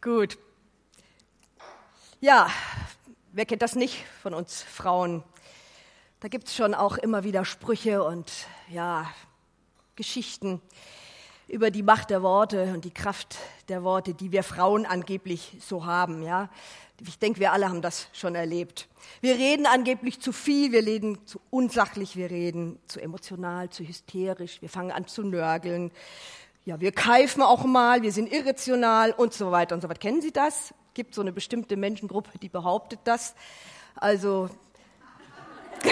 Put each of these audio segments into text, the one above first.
Gut. Ja, wer kennt das nicht von uns Frauen? Da gibt es schon auch immer wieder Sprüche und ja, Geschichten über die Macht der Worte und die Kraft der Worte, die wir Frauen angeblich so haben. Ja, ich denke, wir alle haben das schon erlebt. Wir reden angeblich zu viel, wir reden zu unsachlich, wir reden zu emotional, zu hysterisch, wir fangen an zu nörgeln. Ja, wir keifen auch mal, wir sind irrational und so weiter und so weiter. Kennen Sie das? Gibt so eine bestimmte Menschengruppe, die behauptet das. Also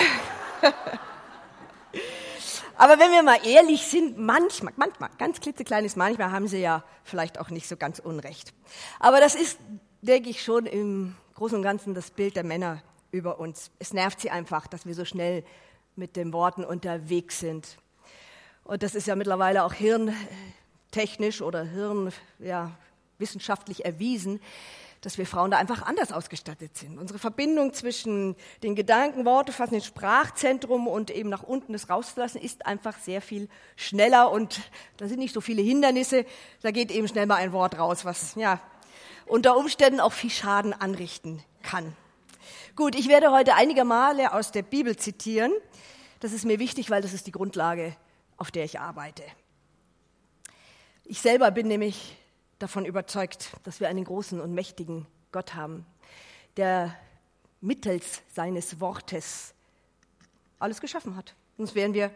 Aber wenn wir mal ehrlich sind, manchmal, manchmal, ganz klitzekleines manchmal haben sie ja vielleicht auch nicht so ganz unrecht. Aber das ist, denke ich, schon im Großen und Ganzen das Bild der Männer über uns. Es nervt sie einfach, dass wir so schnell mit den Worten unterwegs sind. Und das ist ja mittlerweile auch hirntechnisch oder hirnwissenschaftlich ja, erwiesen, dass wir Frauen da einfach anders ausgestattet sind. Unsere Verbindung zwischen den Gedanken, Worte fassen, dem Sprachzentrum und eben nach unten das rauszulassen, ist einfach sehr viel schneller und da sind nicht so viele Hindernisse. Da geht eben schnell mal ein Wort raus, was ja unter Umständen auch viel Schaden anrichten kann. Gut, ich werde heute einige Male aus der Bibel zitieren. Das ist mir wichtig, weil das ist die Grundlage, auf der ich arbeite. Ich selber bin nämlich davon überzeugt, dass wir einen großen und mächtigen Gott haben, der mittels seines Wortes alles geschaffen hat. Sonst wären wir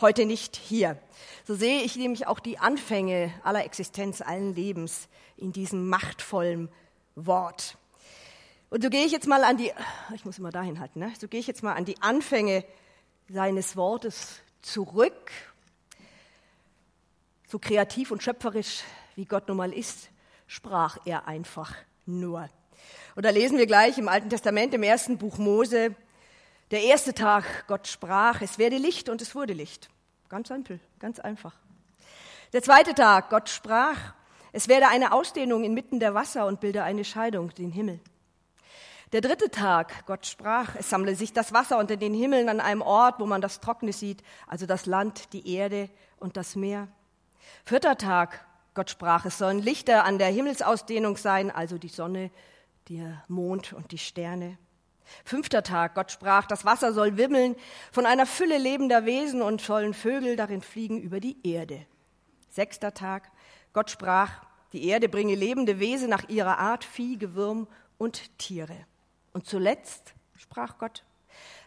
heute nicht hier. So sehe ich nämlich auch die Anfänge aller Existenz, allen Lebens in diesem machtvollen Wort. Und so gehe ich jetzt mal an die, ich muss immer dahin halten, ne? so gehe ich jetzt mal an die Anfänge seines Wortes zurück. So kreativ und schöpferisch wie Gott nun mal ist, sprach er einfach nur. Und da lesen wir gleich im Alten Testament, im ersten Buch Mose, der erste Tag, Gott sprach, es werde Licht und es wurde Licht. Ganz simpel, ganz einfach. Der zweite Tag, Gott sprach, es werde eine Ausdehnung inmitten der Wasser und bilde eine Scheidung, den Himmel. Der dritte Tag, Gott sprach, es sammle sich das Wasser unter den Himmeln an einem Ort, wo man das Trockene sieht, also das Land, die Erde und das Meer. Vierter Tag, Gott sprach, es sollen Lichter an der Himmelsausdehnung sein, also die Sonne, der Mond und die Sterne. Fünfter Tag, Gott sprach, das Wasser soll wimmeln von einer Fülle lebender Wesen und sollen Vögel darin fliegen über die Erde. Sechster Tag, Gott sprach, die Erde bringe lebende Wesen nach ihrer Art, Vieh, Gewürm und Tiere. Und zuletzt sprach Gott,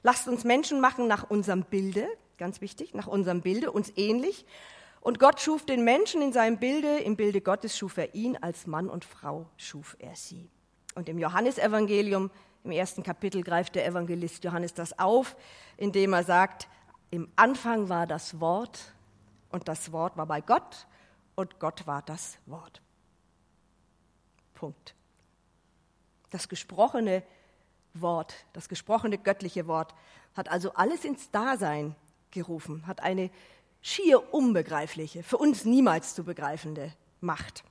lasst uns Menschen machen nach unserem Bilde, ganz wichtig, nach unserem Bilde, uns ähnlich und Gott schuf den Menschen in seinem Bilde, im Bilde Gottes schuf er ihn, als Mann und Frau schuf er sie. Und im Johannesevangelium, im ersten Kapitel, greift der Evangelist Johannes das auf, indem er sagt, im Anfang war das Wort und das Wort war bei Gott und Gott war das Wort. Punkt. Das gesprochene Wort, das gesprochene göttliche Wort hat also alles ins Dasein gerufen, hat eine schier unbegreifliche, für uns niemals zu begreifende Macht.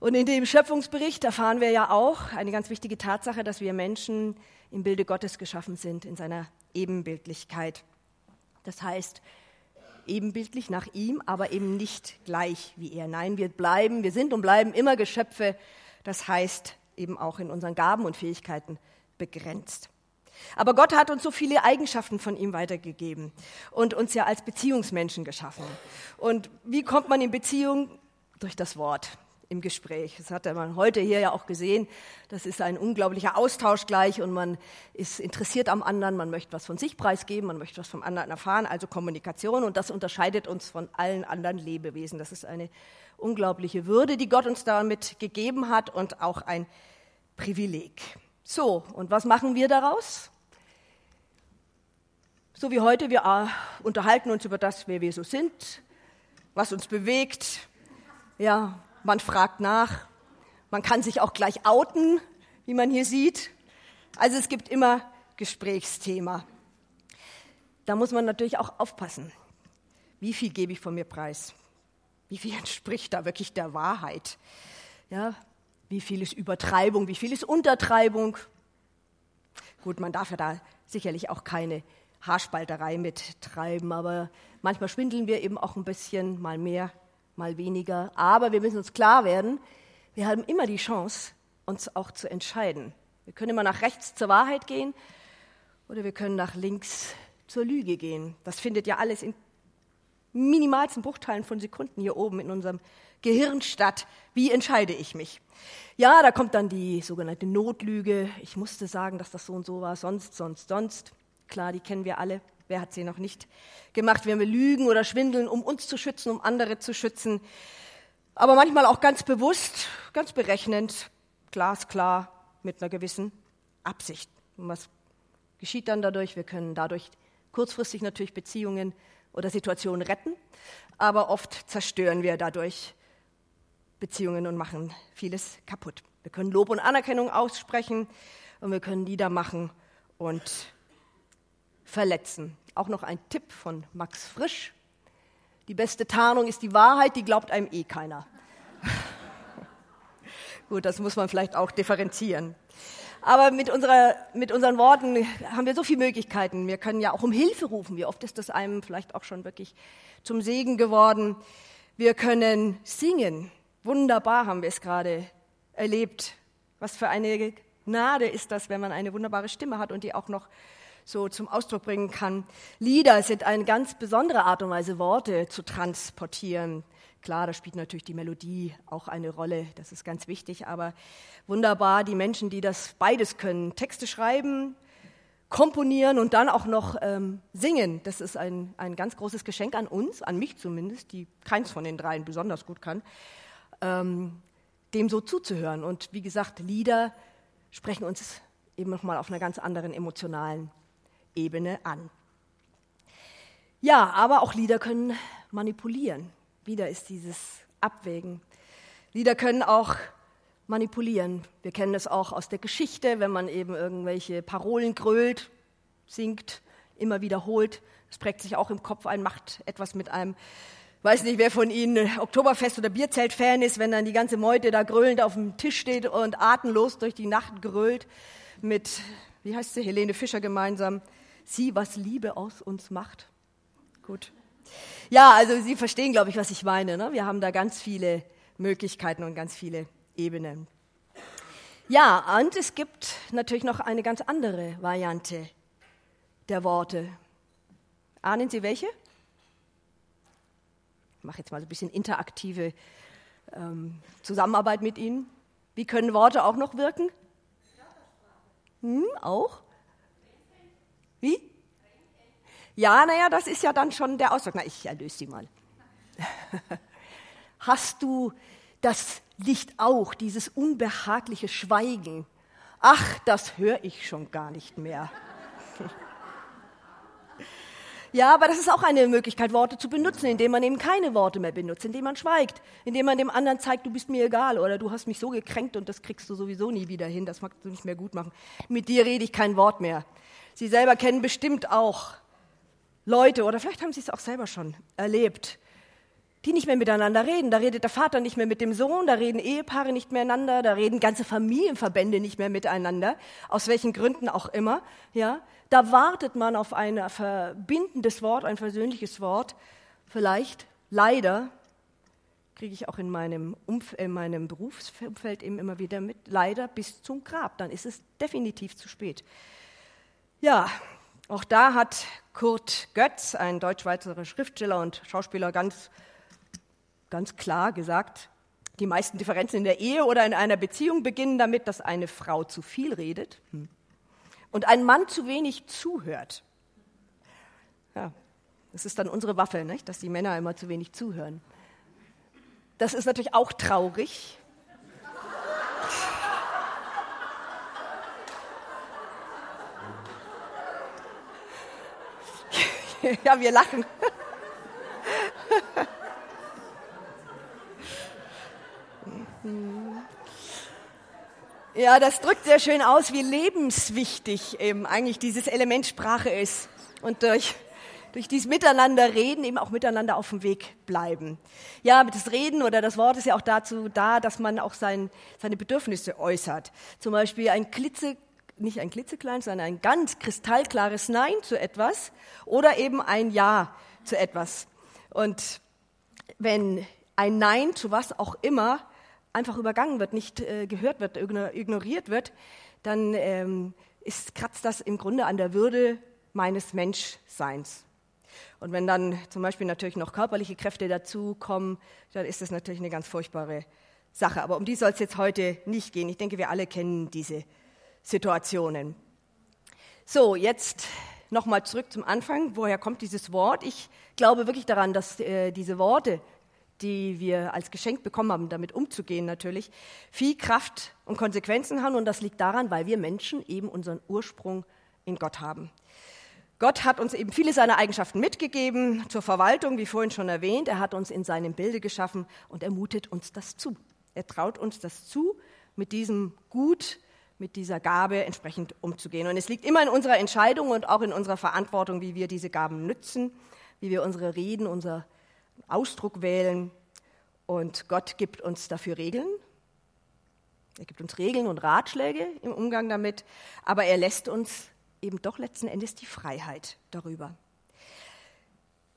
Und in dem Schöpfungsbericht erfahren wir ja auch eine ganz wichtige Tatsache, dass wir Menschen im Bilde Gottes geschaffen sind, in seiner Ebenbildlichkeit. Das heißt, ebenbildlich nach ihm, aber eben nicht gleich wie er. Nein, wir bleiben, wir sind und bleiben immer Geschöpfe, das heißt eben auch in unseren Gaben und Fähigkeiten begrenzt. Aber Gott hat uns so viele Eigenschaften von ihm weitergegeben und uns ja als Beziehungsmenschen geschaffen. Und wie kommt man in Beziehung? Durch das Wort im Gespräch. Das hat man heute hier ja auch gesehen. Das ist ein unglaublicher Austausch gleich und man ist interessiert am anderen, man möchte was von sich preisgeben, man möchte was vom anderen erfahren, also Kommunikation und das unterscheidet uns von allen anderen Lebewesen. Das ist eine unglaubliche Würde, die Gott uns damit gegeben hat und auch ein Privileg. So, und was machen wir daraus? So wie heute, wir äh, unterhalten uns über das, wer wir so sind, was uns bewegt. Ja, man fragt nach. Man kann sich auch gleich outen, wie man hier sieht. Also es gibt immer Gesprächsthema. Da muss man natürlich auch aufpassen. Wie viel gebe ich von mir preis? Wie viel entspricht da wirklich der Wahrheit? Ja, wie viel ist Übertreibung, wie viel ist Untertreibung. Gut, man darf ja da sicherlich auch keine Haarspalterei mittreiben, aber manchmal schwindeln wir eben auch ein bisschen, mal mehr, mal weniger. Aber wir müssen uns klar werden, wir haben immer die Chance, uns auch zu entscheiden. Wir können immer nach rechts zur Wahrheit gehen oder wir können nach links zur Lüge gehen. Das findet ja alles in minimalsten Bruchteilen von Sekunden hier oben in unserem Gehirn statt. Wie entscheide ich mich? Ja, da kommt dann die sogenannte Notlüge. Ich musste sagen, dass das so und so war, sonst, sonst, sonst. Klar, die kennen wir alle. Wer hat sie noch nicht gemacht, wir lügen oder schwindeln, um uns zu schützen, um andere zu schützen? Aber manchmal auch ganz bewusst, ganz berechnend, glasklar, mit einer gewissen Absicht. Und was geschieht dann dadurch? Wir können dadurch kurzfristig natürlich Beziehungen oder Situationen retten, aber oft zerstören wir dadurch Beziehungen und machen vieles kaputt. Wir können Lob und Anerkennung aussprechen und wir können Lieder machen und verletzen. Auch noch ein Tipp von Max Frisch. Die beste Tarnung ist die Wahrheit, die glaubt einem eh keiner. Gut, das muss man vielleicht auch differenzieren. Aber mit, unserer, mit unseren Worten haben wir so viele Möglichkeiten. Wir können ja auch um Hilfe rufen. Wie oft ist das einem vielleicht auch schon wirklich zum Segen geworden? Wir können singen. Wunderbar haben wir es gerade erlebt. Was für eine Gnade ist das, wenn man eine wunderbare Stimme hat und die auch noch so zum Ausdruck bringen kann. Lieder sind eine ganz besondere Art und Weise, Worte zu transportieren. Klar, da spielt natürlich die Melodie auch eine Rolle, das ist ganz wichtig, aber wunderbar, die Menschen, die das beides können, Texte schreiben, komponieren und dann auch noch ähm, singen. Das ist ein, ein ganz großes Geschenk an uns, an mich zumindest, die keins von den dreien besonders gut kann ähm, dem so zuzuhören. Und wie gesagt, Lieder sprechen uns eben nochmal auf einer ganz anderen emotionalen Ebene an. Ja, aber auch Lieder können manipulieren. Wieder ist dieses Abwägen. Lieder können auch manipulieren. Wir kennen es auch aus der Geschichte, wenn man eben irgendwelche Parolen grölt, singt, immer wiederholt. Es prägt sich auch im Kopf ein, macht etwas mit einem weiß nicht, wer von Ihnen Oktoberfest- oder Bierzelt-Fan ist, wenn dann die ganze Meute da grölend auf dem Tisch steht und atemlos durch die Nacht grölt mit, wie heißt sie, Helene Fischer gemeinsam, sie, was Liebe aus uns macht. Gut. Ja, also Sie verstehen, glaube ich, was ich meine. Ne? Wir haben da ganz viele Möglichkeiten und ganz viele Ebenen. Ja, und es gibt natürlich noch eine ganz andere Variante der Worte. Ahnen Sie welche? Mache jetzt mal so ein bisschen interaktive ähm, Zusammenarbeit mit Ihnen. Wie können Worte auch noch wirken? Hm, auch? Wie? Ja, naja, das ist ja dann schon der Ausdruck. Na, ich erlöse Sie mal. Hast du das Licht auch, dieses unbehagliche Schweigen? Ach, das höre ich schon gar nicht mehr. Ja, aber das ist auch eine Möglichkeit, Worte zu benutzen, indem man eben keine Worte mehr benutzt, indem man schweigt, indem man dem anderen zeigt, du bist mir egal oder du hast mich so gekränkt und das kriegst du sowieso nie wieder hin, das magst du nicht mehr gut machen. Mit dir rede ich kein Wort mehr. Sie selber kennen bestimmt auch Leute oder vielleicht haben Sie es auch selber schon erlebt, die nicht mehr miteinander reden. Da redet der Vater nicht mehr mit dem Sohn, da reden Ehepaare nicht mehr miteinander, da reden ganze Familienverbände nicht mehr miteinander, aus welchen Gründen auch immer. Ja, da wartet man auf ein verbindendes Wort, ein versöhnliches Wort. Vielleicht, leider, kriege ich auch in meinem, Umf in meinem Berufsumfeld eben immer wieder mit, leider bis zum Grab. Dann ist es definitiv zu spät. Ja, auch da hat Kurt Götz, ein deutsch-schweizerischer Schriftsteller und Schauspieler, ganz ganz klar gesagt, die meisten Differenzen in der Ehe oder in einer Beziehung beginnen damit, dass eine Frau zu viel redet hm, und ein Mann zu wenig zuhört. Ja, das ist dann unsere Waffe, nicht? dass die Männer immer zu wenig zuhören. Das ist natürlich auch traurig. ja, wir lachen. Ja, das drückt sehr schön aus, wie lebenswichtig eben eigentlich dieses Element Sprache ist. Und durch, durch dieses Miteinander reden eben auch miteinander auf dem Weg bleiben. Ja, das Reden oder das Wort ist ja auch dazu da, dass man auch sein, seine Bedürfnisse äußert. Zum Beispiel ein klitze, nicht ein klitzekleines, sondern ein ganz kristallklares Nein zu etwas oder eben ein Ja zu etwas. Und wenn ein Nein zu was auch immer einfach übergangen wird, nicht äh, gehört wird, ignoriert wird, dann ähm, ist, kratzt das im Grunde an der Würde meines Menschseins. Und wenn dann zum Beispiel natürlich noch körperliche Kräfte dazukommen, dann ist das natürlich eine ganz furchtbare Sache. Aber um die soll es jetzt heute nicht gehen. Ich denke, wir alle kennen diese Situationen. So, jetzt nochmal zurück zum Anfang. Woher kommt dieses Wort? Ich glaube wirklich daran, dass äh, diese Worte, die wir als Geschenk bekommen haben, damit umzugehen natürlich, viel Kraft und Konsequenzen haben. Und das liegt daran, weil wir Menschen eben unseren Ursprung in Gott haben. Gott hat uns eben viele seiner Eigenschaften mitgegeben zur Verwaltung, wie vorhin schon erwähnt. Er hat uns in seinem Bilde geschaffen und er mutet uns das zu. Er traut uns das zu, mit diesem Gut, mit dieser Gabe entsprechend umzugehen. Und es liegt immer in unserer Entscheidung und auch in unserer Verantwortung, wie wir diese Gaben nützen, wie wir unsere Reden, unser Ausdruck wählen. Und Gott gibt uns dafür Regeln. Er gibt uns Regeln und Ratschläge im Umgang damit, aber er lässt uns eben doch letzten Endes die Freiheit darüber.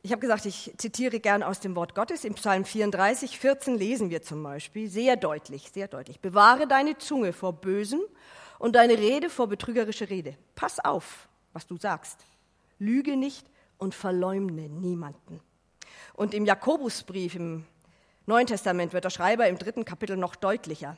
Ich habe gesagt, ich zitiere gern aus dem Wort Gottes. Im Psalm 34, 14 lesen wir zum Beispiel sehr deutlich, sehr deutlich. Bewahre deine Zunge vor Bösem und deine Rede vor betrügerischer Rede. Pass auf, was du sagst. Lüge nicht und verleumne niemanden. Und im Jakobusbrief im Neuen Testament wird der Schreiber im dritten Kapitel noch deutlicher.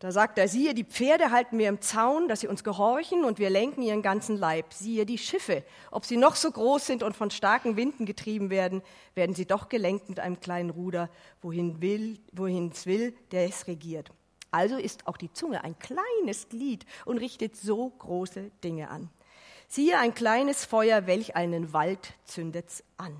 Da sagt er, siehe, die Pferde halten wir im Zaun, dass sie uns gehorchen und wir lenken ihren ganzen Leib. Siehe, die Schiffe, ob sie noch so groß sind und von starken Winden getrieben werden, werden sie doch gelenkt mit einem kleinen Ruder, wohin will, wohin es will, der es regiert. Also ist auch die Zunge ein kleines Glied und richtet so große Dinge an. Siehe, ein kleines Feuer, welch einen Wald zündet's an.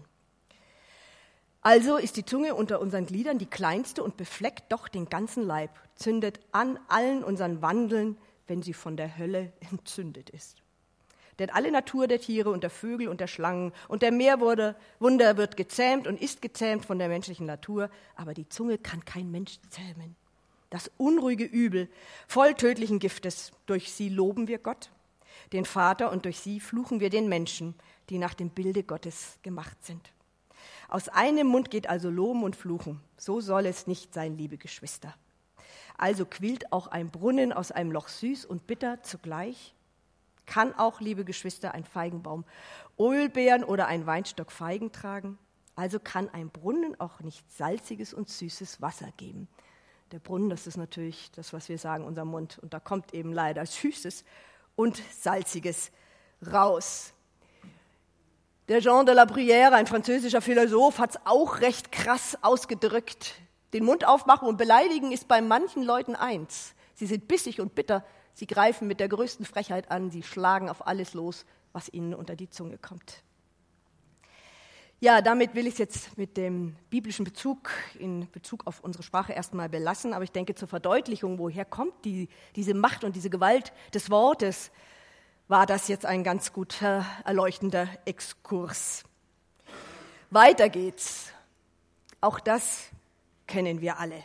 Also ist die Zunge unter unseren Gliedern die kleinste und befleckt doch den ganzen Leib, zündet an allen unseren Wandeln, wenn sie von der Hölle entzündet ist. Denn alle Natur der Tiere und der Vögel und der Schlangen und der Meerwunder wird gezähmt und ist gezähmt von der menschlichen Natur, aber die Zunge kann kein Mensch zähmen. Das unruhige Übel, voll tödlichen Giftes, durch sie loben wir Gott, den Vater, und durch sie fluchen wir den Menschen, die nach dem Bilde Gottes gemacht sind. Aus einem Mund geht also Loben und Fluchen. So soll es nicht sein, liebe Geschwister. Also quillt auch ein Brunnen aus einem Loch süß und bitter zugleich? Kann auch, liebe Geschwister, ein Feigenbaum Ölbeeren oder ein Weinstock Feigen tragen? Also kann ein Brunnen auch nicht salziges und süßes Wasser geben. Der Brunnen, das ist natürlich das, was wir sagen, unser Mund. Und da kommt eben leider Süßes und Salziges raus. Der Jean de la Bruyère, ein französischer Philosoph, hat es auch recht krass ausgedrückt. Den Mund aufmachen und beleidigen ist bei manchen Leuten eins. Sie sind bissig und bitter, sie greifen mit der größten Frechheit an, sie schlagen auf alles los, was ihnen unter die Zunge kommt. Ja, damit will ich es jetzt mit dem biblischen Bezug in Bezug auf unsere Sprache erstmal belassen, aber ich denke zur Verdeutlichung, woher kommt die, diese Macht und diese Gewalt des Wortes, war das jetzt ein ganz guter, erleuchtender Exkurs. Weiter geht's. Auch das kennen wir alle.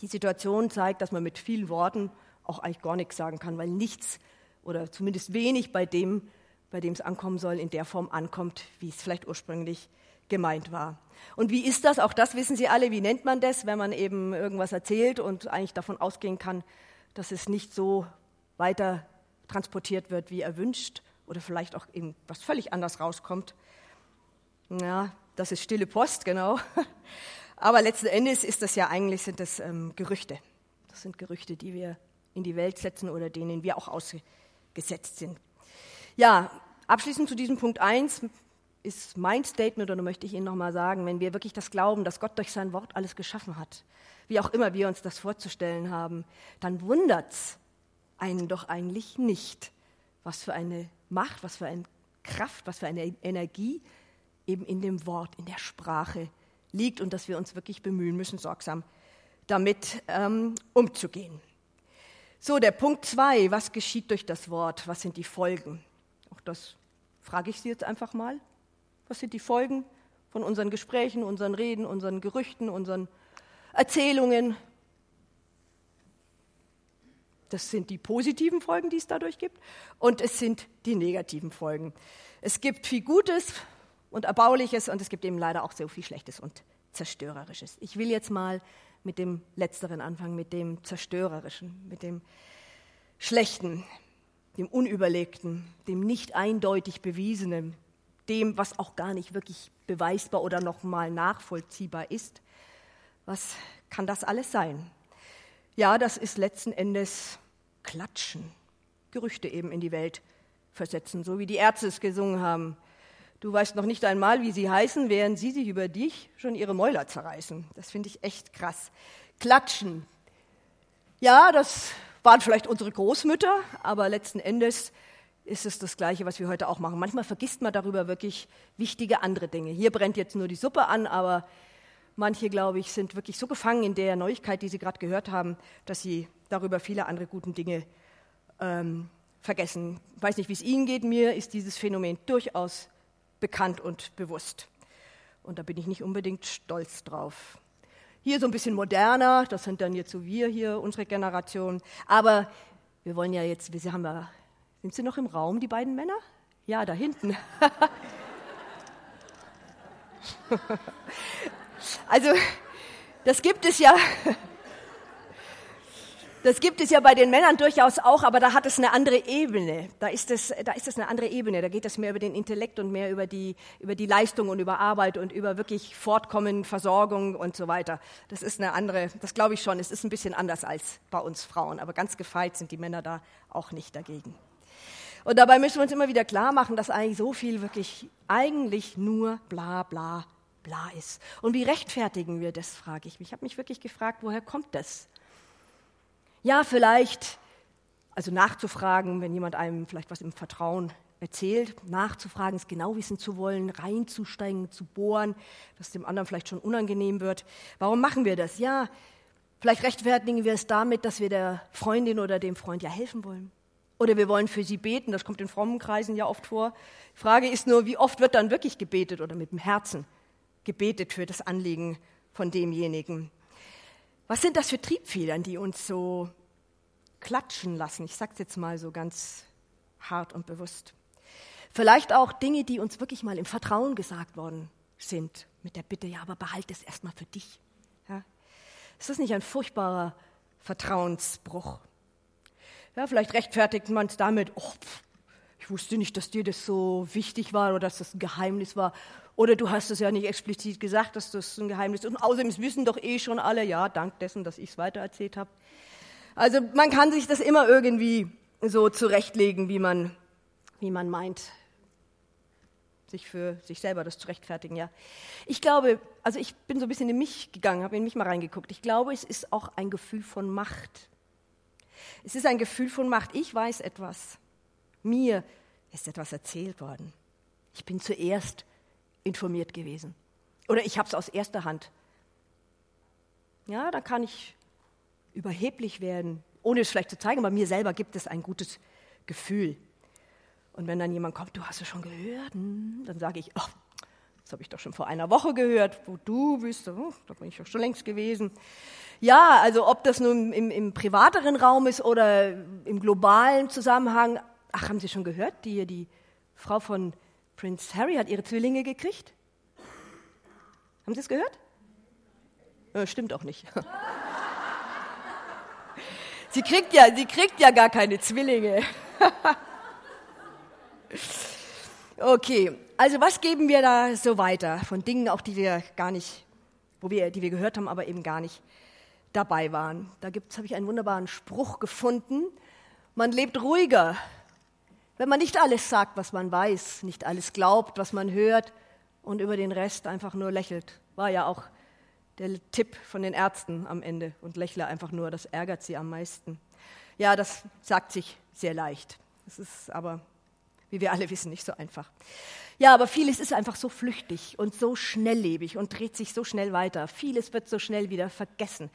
Die Situation zeigt, dass man mit vielen Worten auch eigentlich gar nichts sagen kann, weil nichts oder zumindest wenig bei dem, bei dem es ankommen soll, in der Form ankommt, wie es vielleicht ursprünglich gemeint war. Und wie ist das? Auch das wissen Sie alle. Wie nennt man das, wenn man eben irgendwas erzählt und eigentlich davon ausgehen kann, dass es nicht so weiter transportiert wird, wie erwünscht oder vielleicht auch eben was völlig anders rauskommt. Ja, das ist stille Post, genau. Aber letzten Endes ist das ja eigentlich sind das ähm, Gerüchte. Das sind Gerüchte, die wir in die Welt setzen oder denen wir auch ausgesetzt sind. Ja, abschließend zu diesem Punkt 1 ist mein Statement oder möchte ich Ihnen nochmal sagen, wenn wir wirklich das glauben, dass Gott durch sein Wort alles geschaffen hat, wie auch immer wir uns das vorzustellen haben, dann wundert's, einen doch eigentlich nicht. Was für eine Macht, was für eine Kraft, was für eine Energie eben in dem Wort, in der Sprache liegt und dass wir uns wirklich bemühen müssen, sorgsam damit ähm, umzugehen. So, der Punkt zwei, was geschieht durch das Wort? Was sind die Folgen? Auch das frage ich Sie jetzt einfach mal. Was sind die Folgen von unseren Gesprächen, unseren Reden, unseren Gerüchten, unseren Erzählungen, das sind die positiven Folgen, die es dadurch gibt, und es sind die negativen Folgen. Es gibt viel Gutes und Erbauliches und es gibt eben leider auch so viel Schlechtes und Zerstörerisches. Ich will jetzt mal mit dem Letzteren anfangen, mit dem Zerstörerischen, mit dem Schlechten, dem Unüberlegten, dem nicht eindeutig Bewiesenen, dem, was auch gar nicht wirklich beweisbar oder nochmal nachvollziehbar ist. Was kann das alles sein? Ja, das ist letzten Endes Klatschen, Gerüchte eben in die Welt versetzen, so wie die Ärzte es gesungen haben. Du weißt noch nicht einmal, wie sie heißen, während sie sich über dich schon ihre Mäuler zerreißen. Das finde ich echt krass. Klatschen. Ja, das waren vielleicht unsere Großmütter, aber letzten Endes ist es das Gleiche, was wir heute auch machen. Manchmal vergisst man darüber wirklich wichtige andere Dinge. Hier brennt jetzt nur die Suppe an, aber manche, glaube ich, sind wirklich so gefangen in der Neuigkeit, die sie gerade gehört haben, dass sie darüber viele andere gute Dinge ähm, vergessen. Ich weiß nicht, wie es Ihnen geht. Mir ist dieses Phänomen durchaus bekannt und bewusst. Und da bin ich nicht unbedingt stolz drauf. Hier so ein bisschen moderner, das sind dann jetzt so wir hier, unsere Generation. Aber wir wollen ja jetzt, wir haben ja, sind sie noch im Raum, die beiden Männer? Ja, da hinten. also, das gibt es ja das gibt es ja bei den Männern durchaus auch, aber da hat es eine andere Ebene. Da ist es, da ist es eine andere Ebene. Da geht es mehr über den Intellekt und mehr über die, über die Leistung und über Arbeit und über wirklich Fortkommen, Versorgung und so weiter. Das ist eine andere, das glaube ich schon. Es ist ein bisschen anders als bei uns Frauen. Aber ganz gefeit sind die Männer da auch nicht dagegen. Und dabei müssen wir uns immer wieder klar machen, dass eigentlich so viel wirklich eigentlich nur bla bla bla ist. Und wie rechtfertigen wir das, frage ich mich. Ich habe mich wirklich gefragt, woher kommt das? Ja, vielleicht, also nachzufragen, wenn jemand einem vielleicht was im Vertrauen erzählt, nachzufragen, es genau wissen zu wollen, reinzusteigen, zu bohren, dass dem anderen vielleicht schon unangenehm wird. Warum machen wir das? Ja, vielleicht rechtfertigen wir es damit, dass wir der Freundin oder dem Freund ja helfen wollen. Oder wir wollen für sie beten, das kommt in frommen Kreisen ja oft vor. Die Frage ist nur, wie oft wird dann wirklich gebetet oder mit dem Herzen gebetet für das Anliegen von demjenigen. Was sind das für Triebfedern, die uns so klatschen lassen? Ich sage es jetzt mal so ganz hart und bewusst. Vielleicht auch Dinge, die uns wirklich mal im Vertrauen gesagt worden sind, mit der Bitte, ja, aber behalte es erstmal für dich. Ja? Ist das nicht ein furchtbarer Vertrauensbruch? Ja, vielleicht rechtfertigt man es damit, oh, ich wusste nicht, dass dir das so wichtig war oder dass das ein Geheimnis war. Oder du hast es ja nicht explizit gesagt, dass das ein Geheimnis ist. Und außerdem es wissen doch eh schon alle, ja, dank dessen, dass ich es weitererzählt habe. Also man kann sich das immer irgendwie so zurechtlegen, wie man, wie man meint, sich für sich selber das zu rechtfertigen. Ja. Ich glaube, also ich bin so ein bisschen in mich gegangen, habe in mich mal reingeguckt. Ich glaube, es ist auch ein Gefühl von Macht. Es ist ein Gefühl von Macht. Ich weiß etwas. Mir ist etwas erzählt worden. Ich bin zuerst informiert gewesen. Oder ich habe es aus erster Hand. Ja, da kann ich überheblich werden, ohne es vielleicht zu zeigen, aber mir selber gibt es ein gutes Gefühl. Und wenn dann jemand kommt, du hast es schon gehört, hm, dann sage ich, oh, das habe ich doch schon vor einer Woche gehört, wo du bist, oh, da bin ich doch schon längst gewesen. Ja, also ob das nun im, im privateren Raum ist oder im globalen Zusammenhang, ach, haben Sie schon gehört, die, die Frau von Prince Harry hat ihre Zwillinge gekriegt? Haben Sie es gehört? Ja, stimmt auch nicht. Sie kriegt ja, sie kriegt ja gar keine Zwillinge. okay, also was geben wir da so weiter von Dingen, auch die wir gar nicht, wo wir, die wir gehört haben, aber eben gar nicht dabei waren. Da habe ich einen wunderbaren Spruch gefunden. Man lebt ruhiger, wenn man nicht alles sagt, was man weiß, nicht alles glaubt, was man hört und über den Rest einfach nur lächelt. War ja auch der Tipp von den Ärzten am Ende und lächle einfach nur, das ärgert sie am meisten. Ja, das sagt sich sehr leicht. Das ist aber, wie wir alle wissen, nicht so einfach. Ja, aber vieles ist einfach so flüchtig und so schnelllebig und dreht sich so schnell weiter. Vieles wird so schnell wieder vergessen.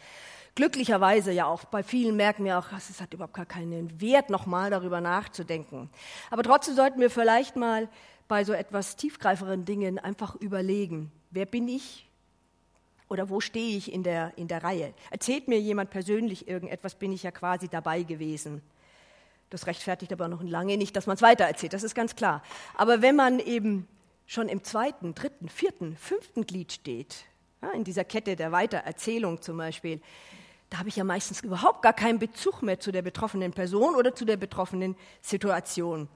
Glücklicherweise ja auch bei vielen merken wir auch, es hat überhaupt gar keinen Wert, nochmal darüber nachzudenken. Aber trotzdem sollten wir vielleicht mal bei so etwas tiefgreiferen Dingen einfach überlegen, wer bin ich? Oder wo stehe ich in der, in der Reihe? Erzählt mir jemand persönlich irgendetwas, bin ich ja quasi dabei gewesen. Das rechtfertigt aber noch lange nicht, dass man es weitererzählt, das ist ganz klar. Aber wenn man eben schon im zweiten, dritten, vierten, fünften Glied steht, Ja, in dieser Kette der Weitererzählung zum Beispiel. Da habe ich ja meistens überhaupt gar keinen Bezug mehr zu der betroffenen Person oder zu der betroffenen Situation.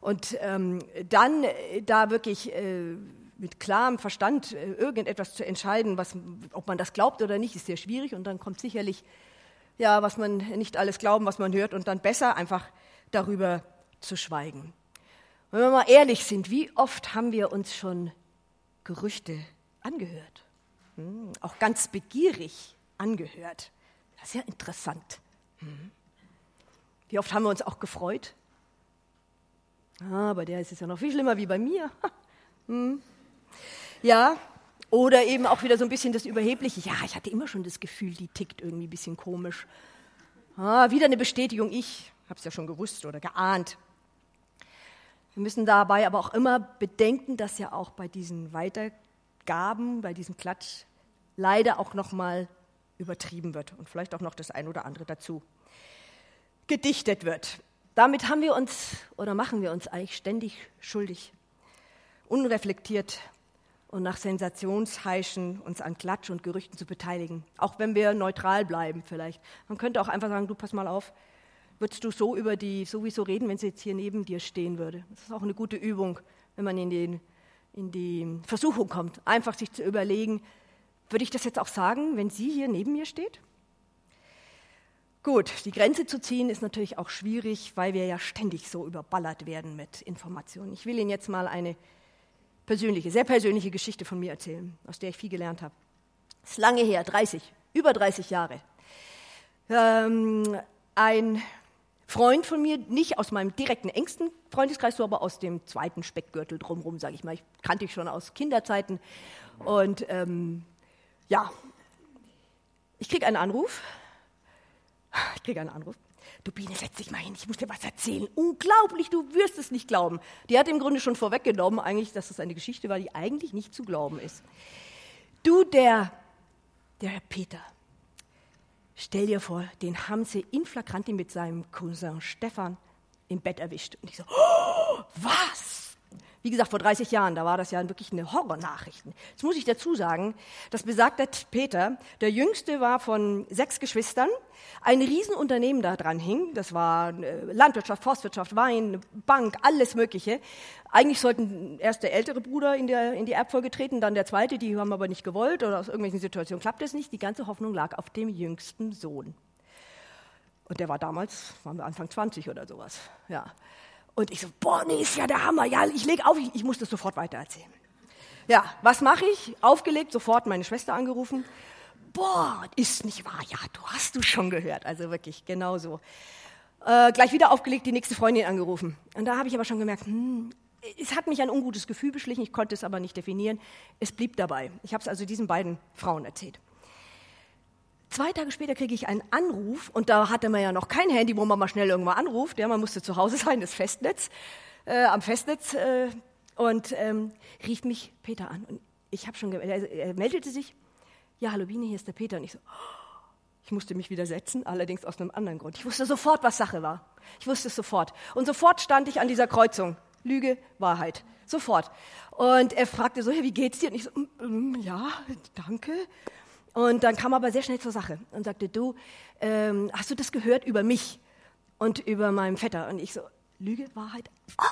Und ähm, dann äh, da wirklich äh, mit klarem Verstand äh, irgendetwas zu entscheiden, was, ob man das glaubt oder nicht, ist sehr schwierig. Und dann kommt sicherlich, ja, was man nicht alles glauben, was man hört, und dann besser einfach darüber zu schweigen. Wenn wir mal ehrlich sind, wie oft haben wir uns schon Gerüchte angehört? Hm, auch ganz begierig angehört. Das ist ja interessant. Hm. Wie oft haben wir uns auch gefreut? Ah, bei der ist es ja noch viel schlimmer wie bei mir. Hm. Ja, oder eben auch wieder so ein bisschen das Überhebliche. Ja, ich hatte immer schon das Gefühl, die tickt irgendwie ein bisschen komisch. Ah, wieder eine Bestätigung, ich habe es ja schon gewusst oder geahnt. Wir müssen dabei aber auch immer bedenken, dass ja auch bei diesen Weitergaben, bei diesem Klatsch leider auch noch mal übertrieben wird und vielleicht auch noch das ein oder andere dazu gedichtet wird. Damit haben wir uns oder machen wir uns eigentlich ständig schuldig, unreflektiert und nach Sensationsheischen uns an Klatsch und Gerüchten zu beteiligen, auch wenn wir neutral bleiben vielleicht. Man könnte auch einfach sagen, du pass mal auf, würdest du so über die sowieso reden, wenn sie jetzt hier neben dir stehen würde. Das ist auch eine gute Übung, wenn man in, den, in die Versuchung kommt, einfach sich zu überlegen, würde ich das jetzt auch sagen, wenn sie hier neben mir steht? Gut, die Grenze zu ziehen ist natürlich auch schwierig, weil wir ja ständig so überballert werden mit Informationen. Ich will Ihnen jetzt mal eine persönliche, sehr persönliche Geschichte von mir erzählen, aus der ich viel gelernt habe. Das ist lange her, 30, über 30 Jahre. Ähm, ein Freund von mir, nicht aus meinem direkten engsten Freundeskreis, so aber aus dem zweiten Speckgürtel drumherum, sage ich mal. Ich kannte ich schon aus Kinderzeiten. Und ähm, ja, ich kriege einen Anruf. Ich kriege einen Anruf. Du Biene, setz dich mal hin, ich muss dir was erzählen. Unglaublich, du wirst es nicht glauben. Die hat im Grunde schon vorweggenommen, eigentlich, dass es eine Geschichte war, die eigentlich nicht zu glauben ist. Du, der, der Herr Peter, stell dir vor, den haben sie in Flagranti mit seinem Cousin Stefan im Bett erwischt. Und ich so, oh, was? Wie gesagt, vor 30 Jahren, da war das ja wirklich eine Horrornachrichten. Jetzt muss ich dazu sagen, dass besagter Peter, der jüngste war von sechs Geschwistern, ein Riesenunternehmen da dran hing. Das war äh, Landwirtschaft, Forstwirtschaft, Wein, Bank, alles Mögliche. Eigentlich sollten erst der ältere Bruder in, der, in die Erbfolge treten, dann der zweite, die haben aber nicht gewollt oder aus irgendwelchen Situationen klappt es nicht. Die ganze Hoffnung lag auf dem jüngsten Sohn. Und der war damals, waren wir Anfang 20 oder sowas. Ja. Und ich so, boah, nee, ist ja der Hammer. Ja, ich lege auf, ich, ich muss das sofort weitererzählen. Ja, was mache ich? Aufgelegt, sofort meine Schwester angerufen. Boah, ist nicht wahr. Ja, du hast du schon gehört. Also wirklich, genau so. Äh, gleich wieder aufgelegt, die nächste Freundin angerufen. Und da habe ich aber schon gemerkt, hm, es hat mich ein ungutes Gefühl beschlichen, ich konnte es aber nicht definieren. Es blieb dabei. Ich habe es also diesen beiden Frauen erzählt. Zwei Tage später kriege ich einen Anruf und da hatte man ja noch kein Handy, wo man mal schnell irgendwo anruft. Ja, man musste zu Hause sein, das Festnetz, äh, am Festnetz äh, und ähm, rief mich Peter an. Und ich habe schon, er, er, meldete sich, ja, hallo Biene, hier ist der Peter. Und ich so, ich musste mich widersetzen, allerdings aus einem anderen Grund. Ich wusste sofort, was Sache war. Ich wusste es sofort. Und sofort stand ich an dieser Kreuzung. Lüge, Wahrheit. Sofort. Und er fragte so, hey, wie geht's dir? Und ich so, mm, mm, ja, danke. Und dann kam er aber sehr schnell zur Sache und sagte, du, ähm, hast du das gehört über mich und über meinen Vetter? Und ich so, Lüge, Wahrheit? Oh.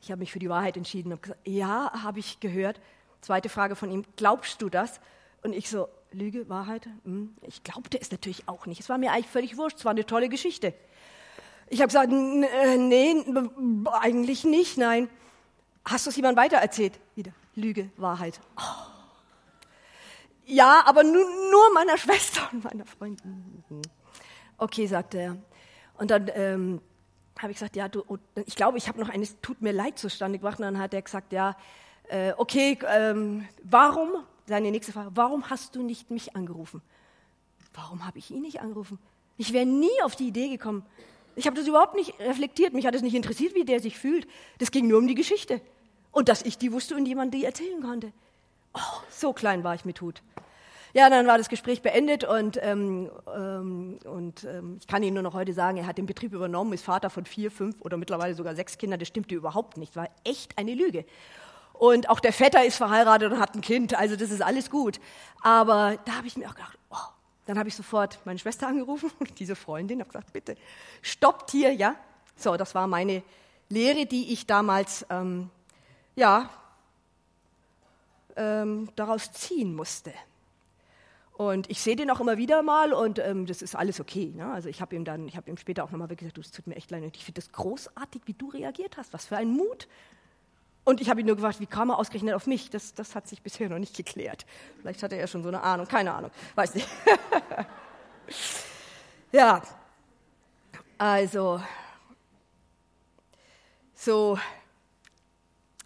Ich habe mich für die Wahrheit entschieden und gesagt, ja, habe ich gehört. Zweite Frage von ihm, glaubst du das? Und ich so, Lüge, Wahrheit? Hm, ich glaubte es natürlich auch nicht. Es war mir eigentlich völlig wurscht, es war eine tolle Geschichte. Ich habe gesagt, äh, nee, eigentlich nicht, nein. Hast du es jemand weitererzählt? Wieder, Lüge, Wahrheit. Oh. Ja, aber nur, nur meiner Schwester und meiner Freundin. Okay, sagte er. Und dann ähm, habe ich gesagt, ja, du, ich glaube, ich habe noch eines Tut mir leid zustande gebracht. Und dann hat er gesagt, ja, äh, okay, ähm, warum, seine nächste Frage, warum hast du nicht mich angerufen? Warum habe ich ihn nicht angerufen? Ich wäre nie auf die Idee gekommen. Ich habe das überhaupt nicht reflektiert. Mich hat es nicht interessiert, wie der sich fühlt. Das ging nur um die Geschichte. Und dass ich die wusste und jemand die erzählen konnte. Oh, so klein war ich mit Hut. Ja, dann war das Gespräch beendet und, ähm, ähm, und ähm, ich kann Ihnen nur noch heute sagen, er hat den Betrieb übernommen, ist Vater von vier, fünf oder mittlerweile sogar sechs Kindern. Das stimmte überhaupt nicht, war echt eine Lüge. Und auch der Vetter ist verheiratet und hat ein Kind, also das ist alles gut. Aber da habe ich mir auch gedacht, oh, dann habe ich sofort meine Schwester angerufen, diese Freundin, habe gesagt, bitte stoppt hier, ja. So, das war meine Lehre, die ich damals, ähm, ja, ähm, daraus ziehen musste. Und ich sehe den auch immer wieder mal und ähm, das ist alles okay. Ne? Also ich habe ihm dann, ich habe ihm später auch nochmal gesagt, du, es tut mir echt leid und ich finde das großartig, wie du reagiert hast. Was für ein Mut. Und ich habe ihn nur gefragt, wie kam er ausgerechnet auf mich? Das, das hat sich bisher noch nicht geklärt. Vielleicht hat er ja schon so eine Ahnung, keine Ahnung, weiß nicht. ja, also so,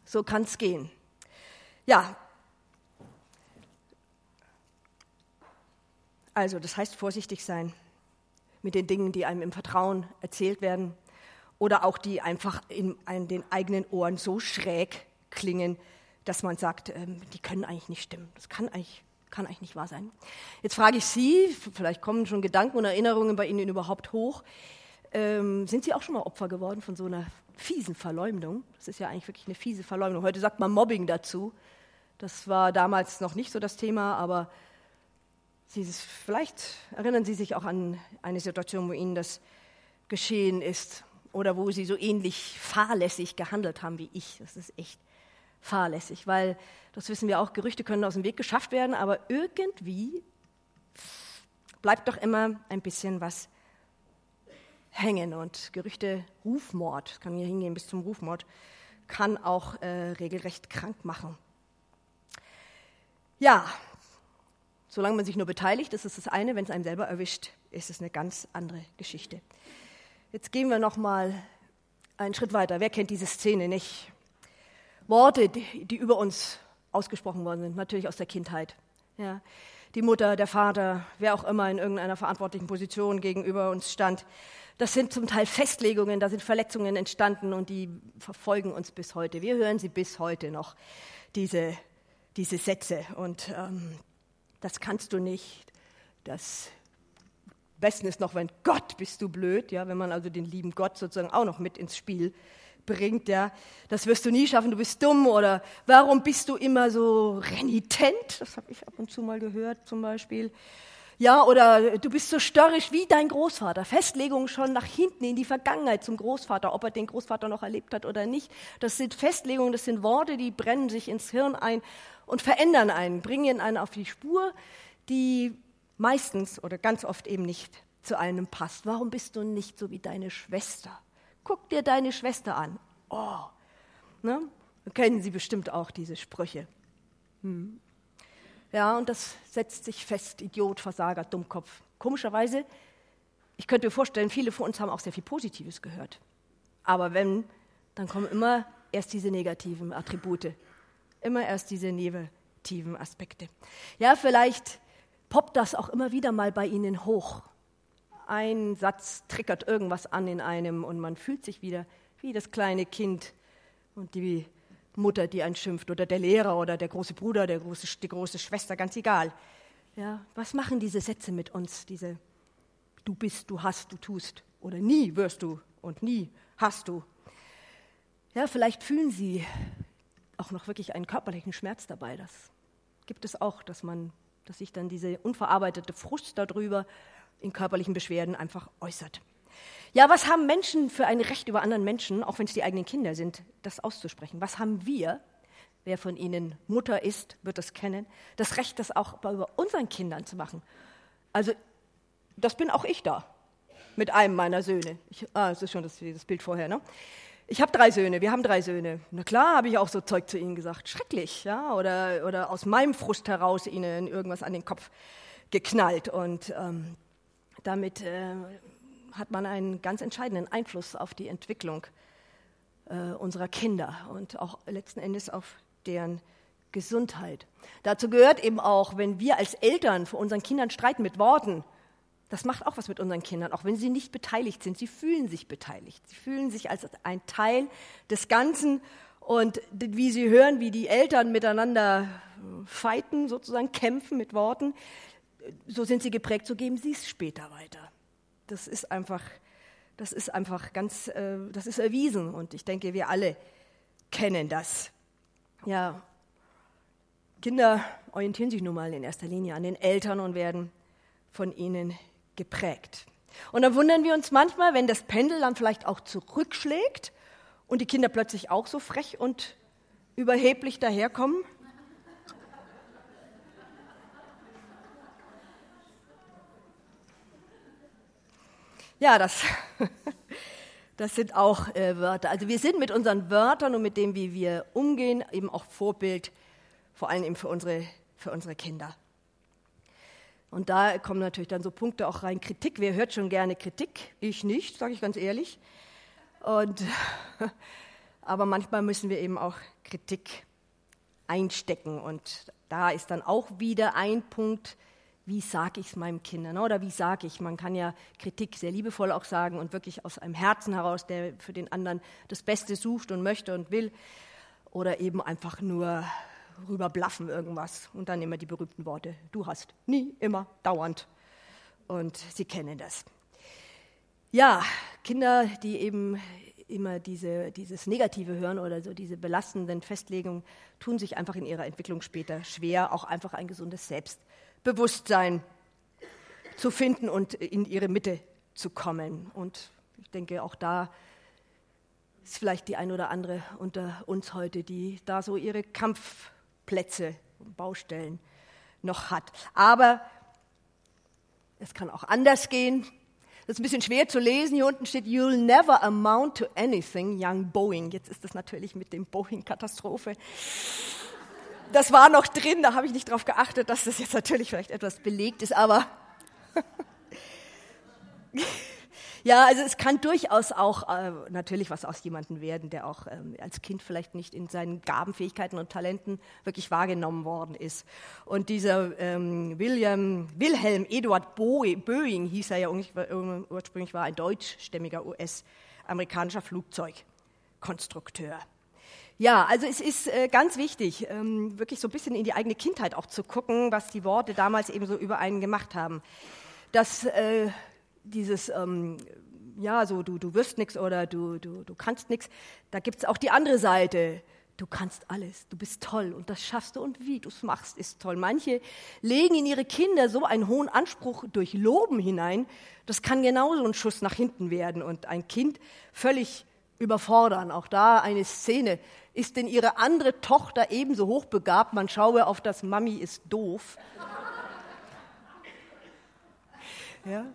so kann es gehen. Ja, Also das heißt vorsichtig sein mit den Dingen, die einem im Vertrauen erzählt werden oder auch die einfach in, in den eigenen Ohren so schräg klingen, dass man sagt, ähm, die können eigentlich nicht stimmen. Das kann eigentlich, kann eigentlich nicht wahr sein. Jetzt frage ich Sie, vielleicht kommen schon Gedanken und Erinnerungen bei Ihnen überhaupt hoch. Ähm, sind Sie auch schon mal Opfer geworden von so einer fiesen Verleumdung? Das ist ja eigentlich wirklich eine fiese Verleumdung. Heute sagt man Mobbing dazu. Das war damals noch nicht so das Thema, aber Sie, vielleicht erinnern Sie sich auch an eine Situation, wo Ihnen das geschehen ist oder wo Sie so ähnlich fahrlässig gehandelt haben wie ich. Das ist echt fahrlässig, weil, das wissen wir auch, Gerüchte können aus dem Weg geschafft werden, aber irgendwie bleibt doch immer ein bisschen was hängen. Und Gerüchte, Rufmord, kann hier hingehen bis zum Rufmord, kann auch äh, regelrecht krank machen. Ja, Solange man sich nur beteiligt, ist es das eine. Wenn es einem selber erwischt, ist es eine ganz andere Geschichte. Jetzt gehen wir noch mal einen Schritt weiter. Wer kennt diese Szene nicht? Worte, die, die über uns ausgesprochen worden sind, natürlich aus der Kindheit. Ja. Die Mutter, der Vater, wer auch immer in irgendeiner verantwortlichen Position gegenüber uns stand. Das sind zum Teil Festlegungen, da sind Verletzungen entstanden und die verfolgen uns bis heute. Wir hören sie bis heute noch, diese, diese Sätze. Und ähm, das kannst du nicht. Das Besten ist noch, wenn Gott bist du blöd, ja, wenn man also den lieben Gott sozusagen auch noch mit ins Spiel bringt, ja, das wirst du nie schaffen, du bist dumm oder warum bist du immer so renitent? Das habe ich ab und zu mal gehört zum Beispiel. Ja, oder du bist so störrisch wie dein Großvater. Festlegungen schon nach hinten in die Vergangenheit zum Großvater, ob er den Großvater noch erlebt hat oder nicht. Das sind Festlegungen, das sind Worte, die brennen sich ins Hirn ein und verändern einen, bringen einen auf die Spur, die meistens oder ganz oft eben nicht zu einem passt. Warum bist du nicht so wie deine Schwester? Guck dir deine Schwester an. Oh, ne? Kennen Sie bestimmt auch diese Sprüche. Hm. Ja, und das setzt sich fest, Idiot, Versager, Dummkopf. Komischerweise, ich könnte mir vorstellen, viele von uns haben auch sehr viel Positives gehört. Aber wenn, dann kommen immer erst diese negativen Attribute immer erst diese negativen Aspekte. Ja, vielleicht poppt das auch immer wieder mal bei Ihnen hoch. Ein Satz triggert irgendwas an in einem und man fühlt sich wieder wie das kleine Kind und die Mutter, die einen schimpft, oder der Lehrer oder der große Bruder, der große, die große Schwester, ganz egal. Ja, was machen diese Sätze mit uns? Diese Du bist, du hast, du tust oder nie wirst du und nie hast du. Ja, vielleicht fühlen Sie auch noch wirklich einen körperlichen Schmerz dabei. Das gibt es auch, dass man, dass sich dann diese unverarbeitete Frust darüber in körperlichen Beschwerden einfach äußert. Ja, was haben Menschen für ein Recht über anderen Menschen, auch wenn es die eigenen Kinder sind, das auszusprechen? Was haben wir, wer von Ihnen Mutter ist, wird das kennen, das Recht, das auch bei unseren Kindern zu machen? Also, das bin auch ich da mit einem meiner Söhne. Ich, ah, das ist schon das, das Bild vorher, ne? Ich habe drei Söhne, wir haben drei Söhne. Na klar, habe ich auch so Zeug zu ihnen gesagt. Schrecklich, ja, oder, oder aus meinem Frust heraus ihnen irgendwas an den Kopf geknallt. Und ähm, damit äh, hat man einen ganz entscheidenden Einfluss auf die Entwicklung äh, unserer Kinder und auch letzten Endes auf deren Gesundheit. Dazu gehört eben auch, wenn wir als Eltern vor unseren Kindern streiten mit Worten, das macht auch was mit unseren Kindern, auch wenn sie nicht beteiligt sind. Sie fühlen sich beteiligt. Sie fühlen sich als ein Teil des Ganzen. Und wie sie hören, wie die Eltern miteinander fighten, sozusagen kämpfen mit Worten, so sind sie geprägt, so geben sie es später weiter. Das ist einfach, das ist einfach ganz, äh, das ist erwiesen. Und ich denke, wir alle kennen das. Ja, Kinder orientieren sich nun mal in erster Linie an den Eltern und werden von ihnen geprägt. Und dann wundern wir uns manchmal, wenn das Pendel dann vielleicht auch zurückschlägt und die Kinder plötzlich auch so frech und überheblich daherkommen. Ja, das, das sind auch äh, Wörter. Also wir sind mit unseren Wörtern und mit dem, wie wir umgehen, eben auch Vorbild, vor allem eben für unsere, für unsere Kinder. Und da kommen natürlich dann so Punkte auch rein. Kritik, wer hört schon gerne Kritik? Ich nicht, sage ich ganz ehrlich. Und, aber manchmal müssen wir eben auch Kritik einstecken. Und da ist dann auch wieder ein Punkt, wie sage ich es meinem Kindern ne? oder wie sage ich, man kann ja Kritik sehr liebevoll auch sagen und wirklich aus einem Herzen heraus, der für den anderen das Beste sucht und möchte und will oder eben einfach nur rüberblaffen irgendwas und dann immer die berühmten Worte, du hast, nie, immer, dauernd. Und Sie kennen das. Ja, Kinder, die eben immer diese, dieses Negative hören oder so diese belastenden Festlegungen, tun sich einfach in ihrer Entwicklung später schwer, auch einfach ein gesundes Selbstbewusstsein zu finden und in ihre Mitte zu kommen. Und ich denke, auch da ist vielleicht die ein oder andere unter uns heute, die da so ihre Kampfplätze und Baustellen noch hat. Aber es kann auch anders gehen. Das ist ein bisschen schwer zu lesen. Hier unten steht, You'll never amount to anything, young Boeing. Jetzt ist das natürlich mit dem Boeing-Katastrophe. Das war noch drin, da habe ich nicht darauf geachtet, dass das jetzt natürlich vielleicht etwas belegt ist, aber Ja, also es kann durchaus auch äh, natürlich was aus jemandem werden, der auch ähm, als Kind vielleicht nicht in seinen Gabenfähigkeiten und Talenten wirklich wahrgenommen worden ist. Und dieser ähm, William, Wilhelm Eduard Boeing hieß er ja ursprünglich, war ein deutschstämmiger US-amerikanischer Flugzeugkonstrukteur. Ja, also es ist äh, ganz wichtig, ähm, wirklich so ein bisschen in die eigene Kindheit auch zu gucken, was die Worte damals eben so über einen gemacht haben. Das äh, dieses, ähm, ja, so du, du wirst nichts oder du, du, du kannst nichts, da gibt es auch die andere Seite. Du kannst alles, du bist toll und das schaffst du und wie du es machst, ist toll. Manche legen in ihre Kinder so einen hohen Anspruch durch Loben hinein, das kann genauso ein Schuss nach hinten werden und ein Kind völlig überfordern. Auch da eine Szene. Ist denn ihre andere Tochter ebenso hochbegabt? Man schaue auf das Mami ist doof. Ja?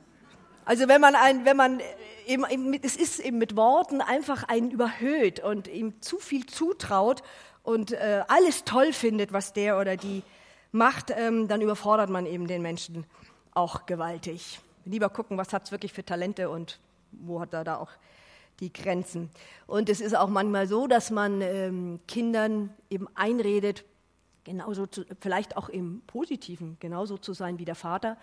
Also wenn man, ein, wenn man eben, eben, es ist eben mit Worten einfach einen überhöht und ihm zu viel zutraut und äh, alles toll findet, was der oder die macht, ähm, dann überfordert man eben den Menschen auch gewaltig. Lieber gucken, was hat es wirklich für Talente und wo hat er da auch die Grenzen. Und es ist auch manchmal so, dass man ähm, Kindern eben einredet, genauso zu, vielleicht auch im Positiven, genauso zu sein wie der Vater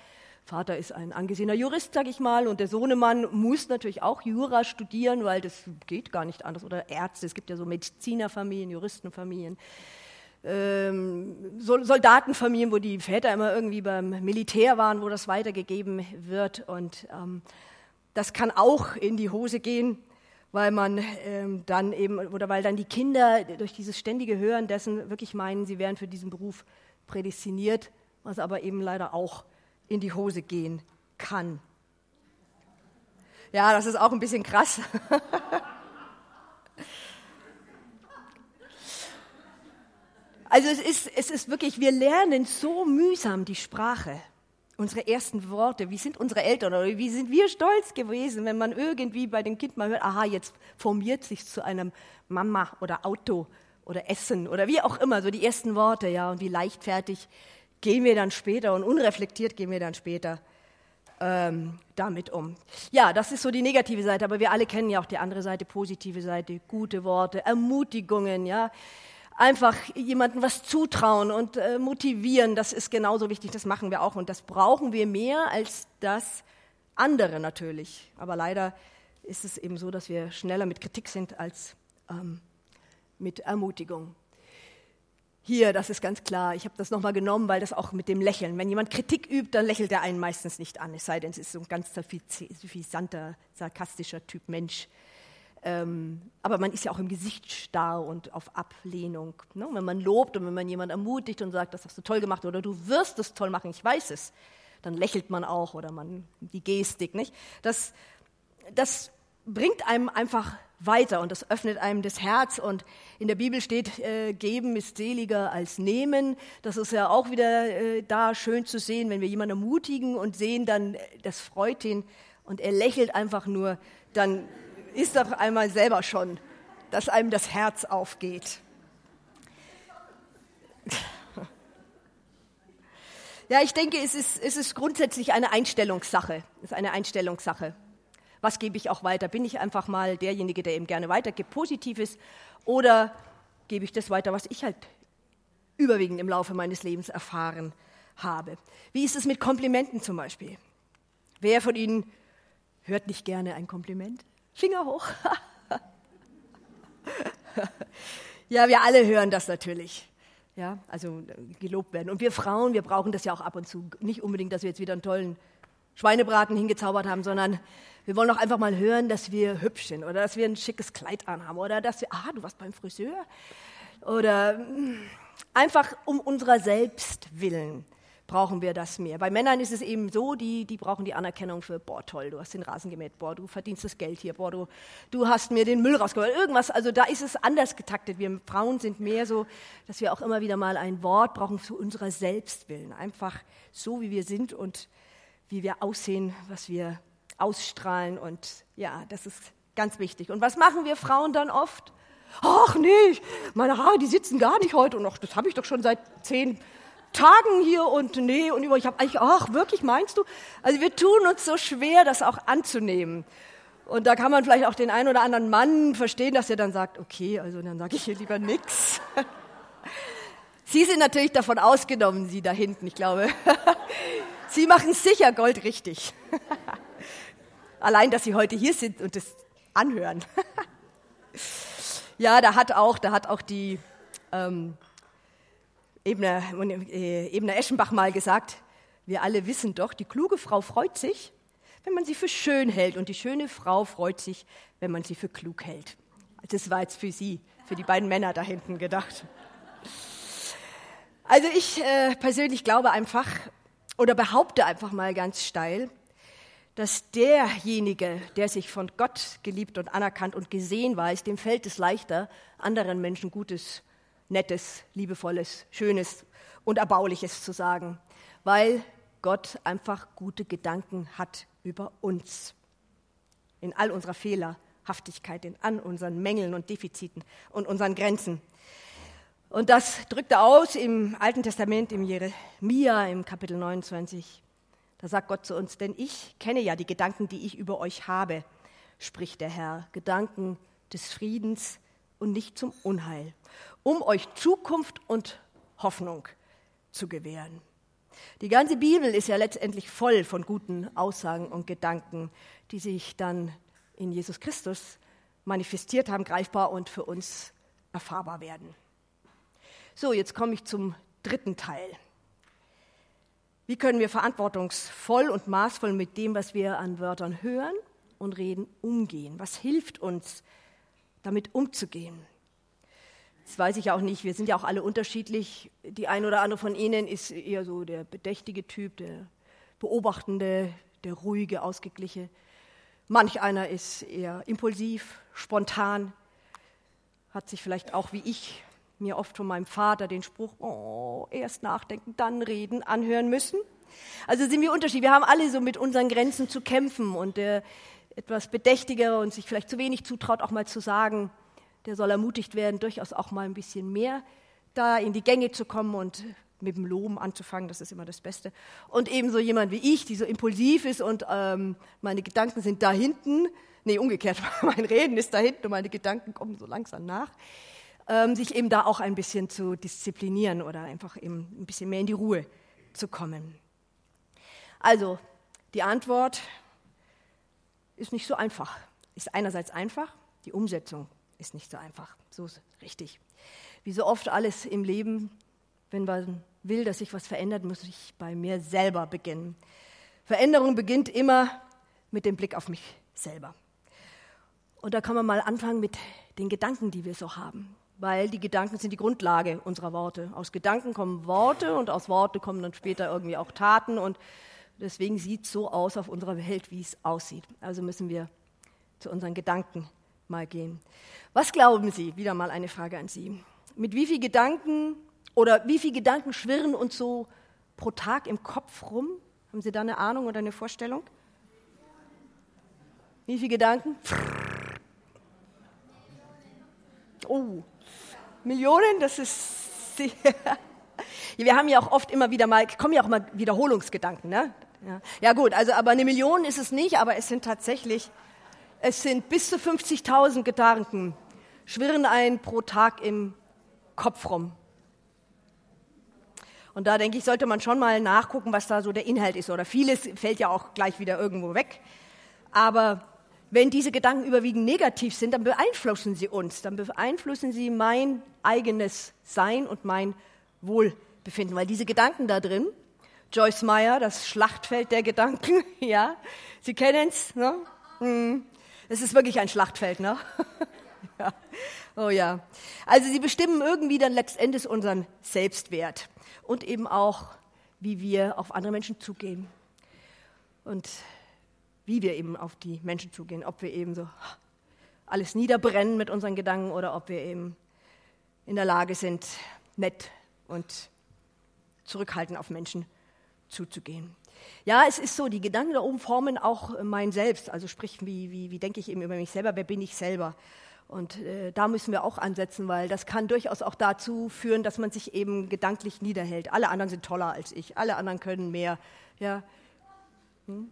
Vater ist ein angesehener Jurist, sage ich mal, und der Sohnemann muss natürlich auch Jura studieren, weil das geht gar nicht anders. Oder Ärzte, es gibt ja so Medizinerfamilien, Juristenfamilien, ähm, Soldatenfamilien, wo die Väter immer irgendwie beim Militär waren, wo das weitergegeben wird. Und ähm, das kann auch in die Hose gehen, weil man ähm, dann eben, oder weil dann die Kinder durch dieses ständige Hören dessen wirklich meinen, sie wären für diesen Beruf prädestiniert, was aber eben leider auch in die Hose gehen kann. Ja, das ist auch ein bisschen krass. Also es ist, es ist wirklich, wir lernen so mühsam die Sprache, unsere ersten Worte. Wie sind unsere Eltern oder wie sind wir stolz gewesen, wenn man irgendwie bei dem Kind mal hört, aha, jetzt formiert sich zu einem Mama oder Auto oder Essen oder wie auch immer, so die ersten Worte, ja, und wie leichtfertig gehen wir dann später und unreflektiert gehen wir dann später ähm, damit um. Ja, das ist so die negative Seite, aber wir alle kennen ja auch die andere Seite, positive Seite, gute Worte, Ermutigungen, ja. Einfach jemandem was zutrauen und äh, motivieren, das ist genauso wichtig, das machen wir auch und das brauchen wir mehr als das andere natürlich. Aber leider ist es eben so, dass wir schneller mit Kritik sind als ähm, mit Ermutigung. Hier, das ist ganz klar. Ich habe das nochmal genommen, weil das auch mit dem Lächeln. Wenn jemand Kritik übt, dann lächelt er einen meistens nicht an, es sei denn, es ist so ein ganz suffisanter, sarkastischer Typ Mensch. Ähm, aber man ist ja auch im Gesicht starr und auf Ablehnung. Ne? Wenn man lobt und wenn man jemanden ermutigt und sagt, das hast du toll gemacht oder du wirst es toll machen, ich weiß es, dann lächelt man auch oder man die Gestik. Nicht? Das, das bringt einem einfach weiter und das öffnet einem das Herz. Und in der Bibel steht, äh, geben ist seliger als nehmen. Das ist ja auch wieder äh, da schön zu sehen, wenn wir jemanden ermutigen und sehen dann, äh, das freut ihn und er lächelt einfach nur, dann ist doch einmal selber schon, dass einem das Herz aufgeht. Ja, ich denke, es ist, es ist grundsätzlich eine Einstellungssache. Es ist eine Einstellungssache. Was gebe ich auch weiter? Bin ich einfach mal derjenige, der eben gerne weitergibt, Positives? Oder gebe ich das weiter, was ich halt überwiegend im Laufe meines Lebens erfahren habe? Wie ist es mit Komplimenten zum Beispiel? Wer von Ihnen hört nicht gerne ein Kompliment? Finger hoch. ja, wir alle hören das natürlich. Ja, also gelobt werden. Und wir Frauen, wir brauchen das ja auch ab und zu. Nicht unbedingt, dass wir jetzt wieder einen tollen Schweinebraten hingezaubert haben, sondern wir wollen auch einfach mal hören, dass wir hübsch sind oder dass wir ein schickes Kleid anhaben oder dass wir, ah, du warst beim Friseur. Oder mm, einfach um unserer selbst willen brauchen wir das mehr. Bei Männern ist es eben so, die, die brauchen die Anerkennung für, boah, toll, du hast den Rasen gemäht, boah, du verdienst das Geld hier, boah, du, du hast mir den Müll rausgeholt, irgendwas. Also da ist es anders getaktet. Wir Frauen sind mehr so, dass wir auch immer wieder mal ein Wort brauchen zu unserer Selbstwillen. Einfach so, wie wir sind und wie wir aussehen, was wir ausstrahlen. Und ja, das ist ganz wichtig. Und was machen wir Frauen dann oft? Ach nee, meine Haare, die sitzen gar nicht heute. Und ach, das habe ich doch schon seit zehn Tagen hier und nee und über. Ich habe eigentlich, ach wirklich, meinst du? Also wir tun uns so schwer, das auch anzunehmen. Und da kann man vielleicht auch den einen oder anderen Mann verstehen, dass er dann sagt, okay, also dann sage ich hier lieber nichts. Sie sind natürlich davon ausgenommen, Sie da hinten, ich glaube. Sie machen sicher Gold richtig. Allein, dass Sie heute hier sind und das anhören. ja, da hat auch, da hat auch die ähm, Ebner, äh, Ebner Eschenbach mal gesagt, wir alle wissen doch, die kluge Frau freut sich, wenn man sie für schön hält und die schöne Frau freut sich, wenn man sie für klug hält. Das war jetzt für Sie, für die beiden Männer da hinten gedacht. Also ich äh, persönlich glaube einfach oder behaupte einfach mal ganz steil, dass derjenige, der sich von Gott geliebt und anerkannt und gesehen weiß, dem fällt es leichter, anderen Menschen Gutes, Nettes, Liebevolles, Schönes und Erbauliches zu sagen, weil Gott einfach gute Gedanken hat über uns. In all unserer Fehlerhaftigkeit, in all unseren Mängeln und Defiziten und unseren Grenzen. Und das drückt er aus im Alten Testament, im Jeremia, im Kapitel 29. Da sagt Gott zu uns, denn ich kenne ja die Gedanken, die ich über euch habe, spricht der Herr, Gedanken des Friedens und nicht zum Unheil, um euch Zukunft und Hoffnung zu gewähren. Die ganze Bibel ist ja letztendlich voll von guten Aussagen und Gedanken, die sich dann in Jesus Christus manifestiert haben, greifbar und für uns erfahrbar werden. So, jetzt komme ich zum dritten Teil. Wie können wir verantwortungsvoll und maßvoll mit dem, was wir an Wörtern hören und reden, umgehen? Was hilft uns, damit umzugehen? Das weiß ich auch nicht. Wir sind ja auch alle unterschiedlich. Die ein oder andere von Ihnen ist eher so der bedächtige Typ, der beobachtende, der ruhige, ausgegliche. Manch einer ist eher impulsiv, spontan, hat sich vielleicht auch wie ich mir oft von meinem Vater den Spruch, oh, erst nachdenken, dann reden, anhören müssen. Also sind wir unterschiedlich. Wir haben alle so mit unseren Grenzen zu kämpfen und der etwas Bedächtigere und sich vielleicht zu wenig zutraut, auch mal zu sagen, der soll ermutigt werden, durchaus auch mal ein bisschen mehr da in die Gänge zu kommen und mit dem Loben anzufangen, das ist immer das Beste. Und ebenso jemand wie ich, die so impulsiv ist und ähm, meine Gedanken sind da hinten, nee, umgekehrt, mein Reden ist da hinten und meine Gedanken kommen so langsam nach ähm, sich eben da auch ein bisschen zu disziplinieren oder einfach eben ein bisschen mehr in die Ruhe zu kommen. Also, die Antwort ist nicht so einfach. Ist einerseits einfach, die Umsetzung ist nicht so einfach. So ist richtig. Wie so oft alles im Leben, wenn man will, dass sich was verändert, muss ich bei mir selber beginnen. Veränderung beginnt immer mit dem Blick auf mich selber. Und da kann man mal anfangen mit den Gedanken, die wir so haben. Weil die Gedanken sind die Grundlage unserer Worte. Aus Gedanken kommen Worte und aus Worte kommen dann später irgendwie auch Taten. Und deswegen sieht es so aus auf unserer Welt, wie es aussieht. Also müssen wir zu unseren Gedanken mal gehen. Was glauben Sie? Wieder mal eine Frage an Sie. Mit wie viel Gedanken oder wie viele Gedanken schwirren uns so pro Tag im Kopf rum? Haben Sie da eine Ahnung oder eine Vorstellung? Wie viele Gedanken? Oh, Millionen, das ist sehr. Wir haben ja auch oft immer wieder mal, kommen ja auch mal Wiederholungsgedanken, ne? Ja. ja gut, also aber eine Million ist es nicht, aber es sind tatsächlich, es sind bis zu 50.000 Gedanken, schwirren ein pro Tag im Kopf rum. Und da denke ich, sollte man schon mal nachgucken, was da so der Inhalt ist. Oder vieles fällt ja auch gleich wieder irgendwo weg. Aber wenn diese Gedanken überwiegend negativ sind, dann beeinflussen sie uns, dann beeinflussen sie mein eigenes Sein und mein Wohlbefinden, weil diese Gedanken da drin, Joyce Meyer, das Schlachtfeld der Gedanken, ja, Sie kennen es, ne? Hm. Es ist wirklich ein Schlachtfeld, ne? ja. Oh ja. Also sie bestimmen irgendwie dann letztendlich unseren Selbstwert und eben auch, wie wir auf andere Menschen zugehen. Und wie wir eben auf die Menschen zugehen, ob wir eben so alles niederbrennen mit unseren Gedanken oder ob wir eben in der Lage sind, nett und zurückhaltend auf Menschen zuzugehen. Ja, es ist so, die Gedanken da oben formen auch mein Selbst, also sprich, wie, wie, wie denke ich eben über mich selber, wer bin ich selber? Und äh, da müssen wir auch ansetzen, weil das kann durchaus auch dazu führen, dass man sich eben gedanklich niederhält. Alle anderen sind toller als ich, alle anderen können mehr. Ja. Hm?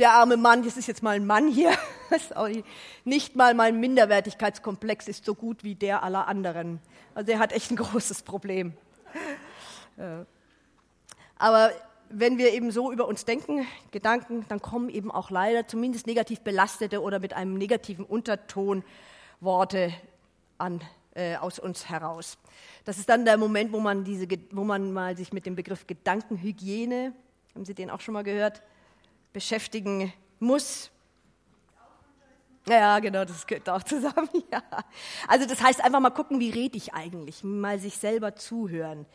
Der arme Mann, das ist jetzt mal ein Mann hier, nicht mal mein Minderwertigkeitskomplex ist so gut wie der aller anderen. Also er hat echt ein großes Problem. Aber wenn wir eben so über uns denken, Gedanken, dann kommen eben auch leider zumindest negativ belastete oder mit einem negativen Unterton Worte an, äh, aus uns heraus. Das ist dann der Moment, wo man, diese, wo man mal sich mit dem Begriff Gedankenhygiene, haben Sie den auch schon mal gehört, beschäftigen muss. Ja, genau, das gehört auch zusammen. Ja. Also das heißt einfach mal gucken, wie rede ich eigentlich, mal sich selber zuhören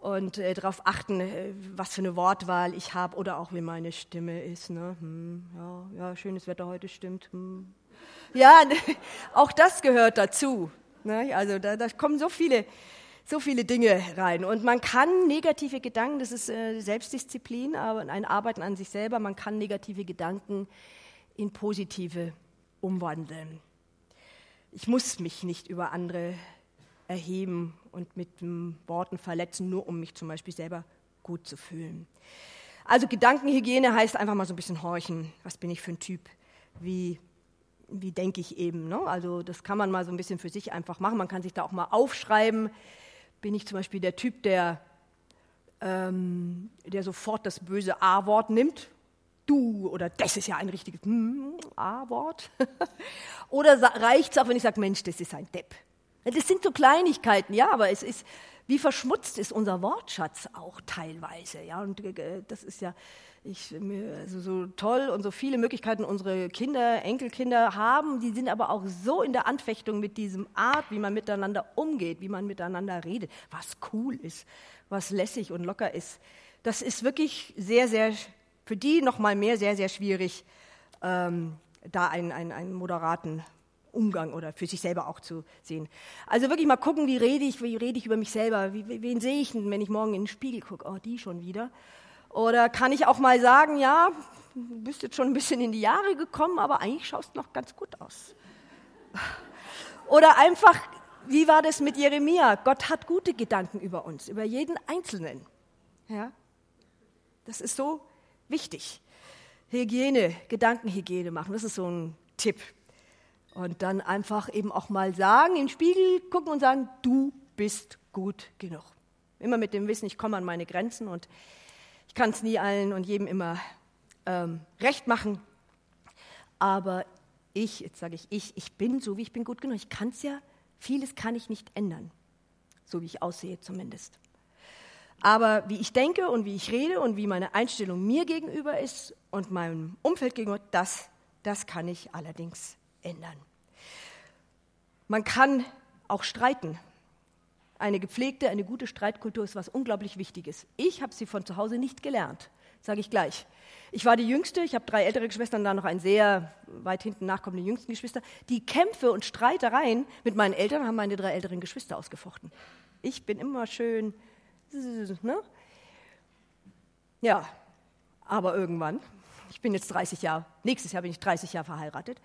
und äh, darauf achten, äh, was für eine Wortwahl ich habe oder auch wie meine Stimme ist. Ne? Hm, ja, ja, schönes Wetter heute stimmt. Hm. Ja, auch das gehört dazu. Ne? Also da, da kommen so viele so viele Dinge rein. Und man kann negative Gedanken, das ist äh, Selbstdisziplin, aber ein Arbeiten an sich selber, man kann negative Gedanken in positive umwandeln. Ich muss mich nicht über andere erheben und mit Worten verletzen, nur um mich zum Beispiel selber gut zu fühlen. Also Gedankenhygiene heißt einfach mal so ein bisschen horchen. Was bin ich für ein Typ? Wie, wie denke ich eben? Ne? Also das kann man mal so ein bisschen für sich einfach machen. Man kann sich da auch mal aufschreiben, bin ich zum Beispiel der Typ, der, ähm, der sofort das böse A-Wort nimmt. Du oder das ist ja ein richtiges hm, A-Wort. oder reicht es auch, wenn ich sage, Mensch, das ist ein Depp. Das sind so Kleinigkeiten, ja, aber es ist, wie verschmutzt ist unser Wortschatz auch teilweise, ja, und äh, das ist ja, ich, also so toll und so viele Möglichkeiten unsere Kinder, Enkelkinder haben, die sind aber auch so in der Anfechtung mit diesem Art, wie man miteinander umgeht, wie man miteinander redet, was cool ist, was lässig und locker ist. Das ist wirklich sehr, sehr, für die nochmal mehr sehr, sehr schwierig, ähm, da einen, einen, einen moderaten Umgang oder für sich selber auch zu sehen. Also wirklich mal gucken, wie rede ich, wie rede ich über mich selber, wie, wen sehe ich denn, wenn ich morgen in den Spiegel gucke? Oh, die schon wieder. Oder kann ich auch mal sagen, ja, du bist jetzt schon ein bisschen in die Jahre gekommen, aber eigentlich schaust du noch ganz gut aus. Oder einfach, wie war das mit Jeremia? Gott hat gute Gedanken über uns, über jeden Einzelnen. Ja? Das ist so wichtig. Hygiene, Gedankenhygiene machen, das ist so ein Tipp. Und dann einfach eben auch mal sagen, in den Spiegel gucken und sagen, du bist gut genug. Immer mit dem Wissen, ich komme an meine Grenzen und ich kann es nie allen und jedem immer ähm, recht machen, aber ich, jetzt sage ich ich, ich bin so, wie ich bin gut genug. Ich kann es ja, vieles kann ich nicht ändern, so wie ich aussehe zumindest. Aber wie ich denke und wie ich rede und wie meine Einstellung mir gegenüber ist und meinem Umfeld gegenüber, das, das kann ich allerdings ändern. Man kann auch streiten. Eine gepflegte, eine gute Streitkultur ist was unglaublich Wichtiges. Ich habe sie von zu Hause nicht gelernt, sage ich gleich. Ich war die Jüngste, ich habe drei ältere Geschwister und dann noch ein sehr weit hinten nachkommende jüngsten Geschwister. Die Kämpfe und Streitereien mit meinen Eltern haben meine drei älteren Geschwister ausgefochten. Ich bin immer schön, ne? Ja, aber irgendwann, ich bin jetzt 30 Jahre, nächstes Jahr bin ich 30 Jahre verheiratet,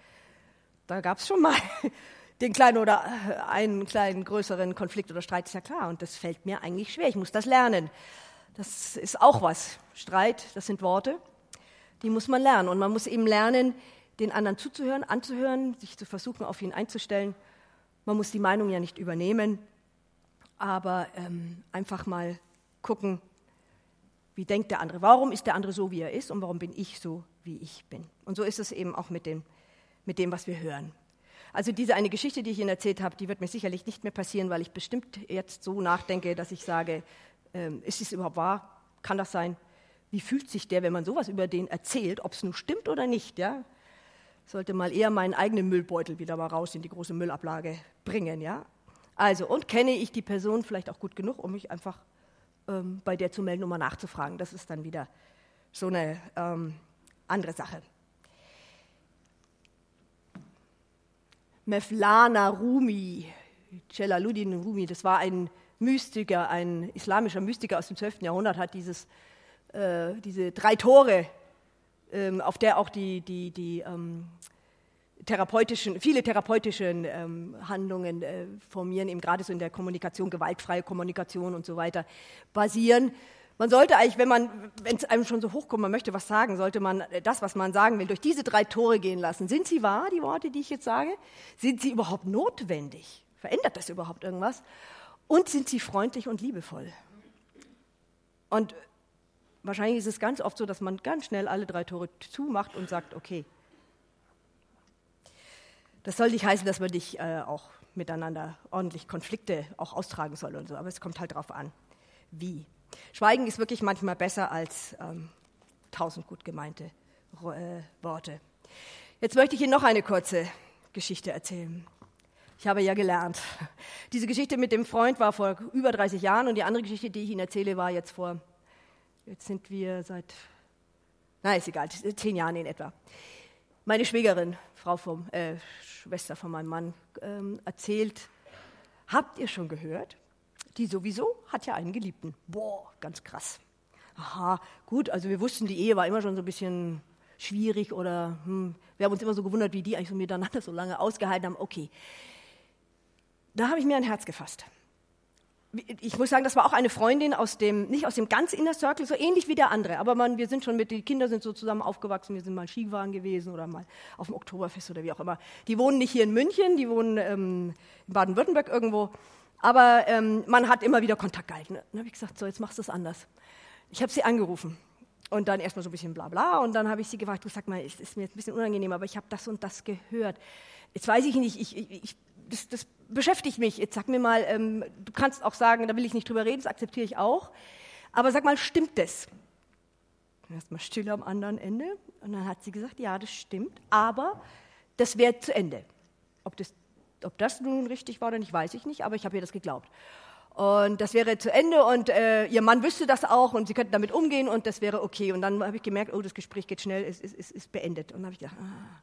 da gab es schon mal den kleinen oder äh, einen kleinen größeren Konflikt oder Streit, ist ja klar. Und das fällt mir eigentlich schwer. Ich muss das lernen. Das ist auch was. Streit, das sind Worte, die muss man lernen. Und man muss eben lernen, den anderen zuzuhören, anzuhören, sich zu versuchen, auf ihn einzustellen. Man muss die Meinung ja nicht übernehmen, aber ähm, einfach mal gucken, wie denkt der andere? Warum ist der andere so, wie er ist und warum bin ich so, wie ich bin? Und so ist es eben auch mit dem, mit dem was wir hören. Also diese eine Geschichte, die ich Ihnen erzählt habe, die wird mir sicherlich nicht mehr passieren, weil ich bestimmt jetzt so nachdenke, dass ich sage, ähm, ist es überhaupt wahr? Kann das sein? Wie fühlt sich der, wenn man sowas über den erzählt, ob es nun stimmt oder nicht? Ja? Sollte mal eher meinen eigenen Müllbeutel wieder mal raus in die große Müllablage bringen. Ja? Also, und kenne ich die Person vielleicht auch gut genug, um mich einfach ähm, bei der zu melden, um mal nachzufragen. Das ist dann wieder so eine ähm, andere Sache. Mevlana Rumi, Jalaluddin Rumi, das war ein Mystiker, ein islamischer Mystiker aus dem 12. Jahrhundert, hat dieses, äh, diese drei Tore, ähm, auf der auch die, die, die ähm, therapeutischen, viele therapeutische ähm, Handlungen äh, formieren, eben gerade so in der Kommunikation, gewaltfreie Kommunikation und so weiter, basieren. Man sollte eigentlich, wenn man, wenn es einem schon so hochkommt, man möchte was sagen, sollte man äh, das, was man sagen will, durch diese drei Tore gehen lassen. Sind sie wahr, die Worte, die ich jetzt sage? Sind sie überhaupt notwendig? Verändert das überhaupt irgendwas? Und sind sie freundlich und liebevoll? Und wahrscheinlich ist es ganz oft so, dass man ganz schnell alle drei Tore zumacht und sagt, okay. Das soll nicht heißen, dass man nicht äh, auch miteinander ordentlich Konflikte auch austragen soll und so, aber es kommt halt darauf an, wie. Schweigen ist wirklich manchmal besser als ähm, tausend gut gemeinte äh, Worte. Jetzt möchte ich Ihnen noch eine kurze Geschichte erzählen. Ich habe ja gelernt. Diese Geschichte mit dem Freund war vor über 30 Jahren und die andere Geschichte, die ich Ihnen erzähle, war jetzt vor, jetzt sind wir seit, na ist egal, zehn Jahren in etwa. Meine Schwägerin, Frau vom, äh, Schwester von meinem Mann, ähm, erzählt, habt ihr schon gehört? Die sowieso hat ja einen Geliebten. Boah, ganz krass. Aha, gut, also wir wussten, die Ehe war immer schon so ein bisschen schwierig oder hm, wir haben uns immer so gewundert, wie die eigentlich so miteinander so lange ausgehalten haben. Okay, da habe ich mir ein Herz gefasst. Ich muss sagen, das war auch eine Freundin aus dem, nicht aus dem ganz Inner Circle, so ähnlich wie der andere. Aber man, wir sind schon mit, die Kinder sind so zusammen aufgewachsen, wir sind mal Skifahren gewesen oder mal auf dem Oktoberfest oder wie auch immer. Die wohnen nicht hier in München, die wohnen ähm, in Baden-Württemberg irgendwo. Aber ähm, man hat immer wieder Kontakt gehalten. Dann habe ich gesagt, so, jetzt machst du es anders. Ich habe sie angerufen und dann erstmal so ein bisschen bla bla und dann habe ich sie gefragt, du sag mal, es ist mir jetzt ein bisschen unangenehm, aber ich habe das und das gehört. Jetzt weiß ich nicht, ich, ich, ich das, das, beschäftigt mich. Jetzt sag mir mal, ähm, du kannst auch sagen, da will ich nicht drüber reden, das akzeptiere ich auch. Aber sag mal, stimmt das? Erstmal still am anderen Ende und dann hat sie gesagt, ja, das stimmt, aber das wäre zu Ende. Ob das ob das nun richtig war oder nicht, weiß ich nicht, aber ich habe ihr das geglaubt. Und das wäre zu Ende und äh, ihr Mann wüsste das auch und sie könnten damit umgehen und das wäre okay. Und dann habe ich gemerkt, oh, das Gespräch geht schnell, es ist, ist, ist beendet. Und dann habe ich gedacht, ah,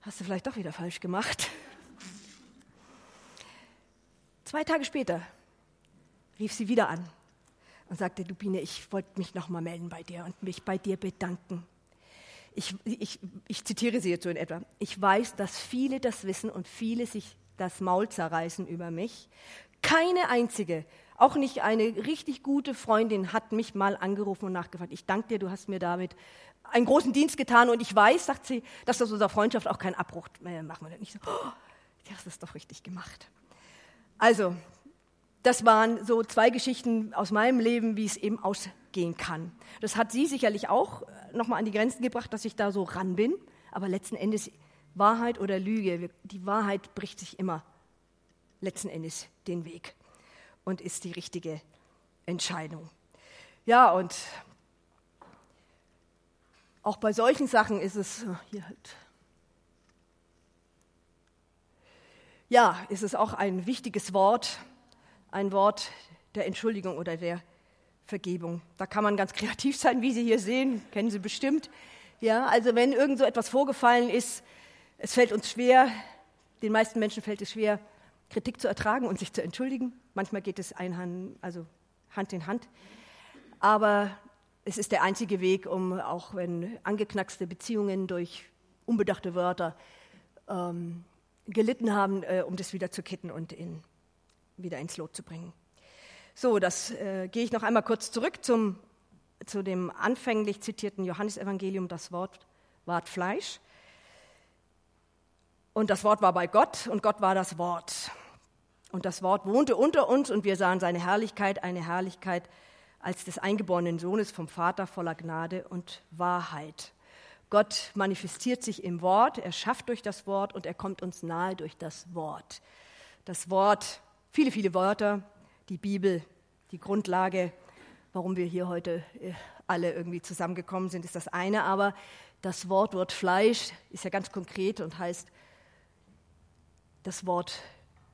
hast du vielleicht doch wieder falsch gemacht. Zwei Tage später rief sie wieder an und sagte, du Biene, ich wollte mich nochmal melden bei dir und mich bei dir bedanken ich, ich, ich zitiere sie jetzt so in etwa, ich weiß, dass viele das wissen und viele sich das Maul zerreißen über mich. Keine einzige, auch nicht eine richtig gute Freundin hat mich mal angerufen und nachgefragt. Ich danke dir, du hast mir damit einen großen Dienst getan und ich weiß, sagt sie, dass das unserer Freundschaft auch keinen Abbruch äh, machen wird. Nicht so, oh, das doch richtig gemacht. Also, das waren so zwei Geschichten aus meinem Leben, wie es eben ausgehen kann. Das hat sie sicherlich auch äh, nochmal an die Grenzen gebracht, dass ich da so ran bin. Aber letzten Endes Wahrheit oder Lüge, die Wahrheit bricht sich immer letzten Endes den Weg und ist die richtige Entscheidung. Ja, und auch bei solchen Sachen ist es hier halt Ja, ist es auch ein wichtiges Wort, ein Wort der Entschuldigung oder der Vergebung. Da kann man ganz kreativ sein, wie Sie hier sehen, kennen Sie bestimmt. Ja, also wenn irgend so etwas vorgefallen ist, es fällt uns schwer, den meisten Menschen fällt es schwer, Kritik zu ertragen und sich zu entschuldigen. Manchmal geht es ein, also Hand in Hand. Aber es ist der einzige Weg, um auch wenn angeknackste Beziehungen durch unbedachte Wörter ähm, gelitten haben, äh, um das wieder zu kitten und in, wieder ins Lot zu bringen. So, das äh, gehe ich noch einmal kurz zurück zum, zu dem anfänglich zitierten Johannesevangelium. Das Wort ward Fleisch. Und das Wort war bei Gott und Gott war das Wort. Und das Wort wohnte unter uns und wir sahen seine Herrlichkeit, eine Herrlichkeit als des eingeborenen Sohnes vom Vater voller Gnade und Wahrheit. Gott manifestiert sich im Wort, er schafft durch das Wort und er kommt uns nahe durch das Wort. Das Wort, viele, viele Wörter, die Bibel, die Grundlage, warum wir hier heute äh, alle irgendwie zusammengekommen sind, ist das eine. Aber das Wort Wort Fleisch ist ja ganz konkret und heißt, das Wort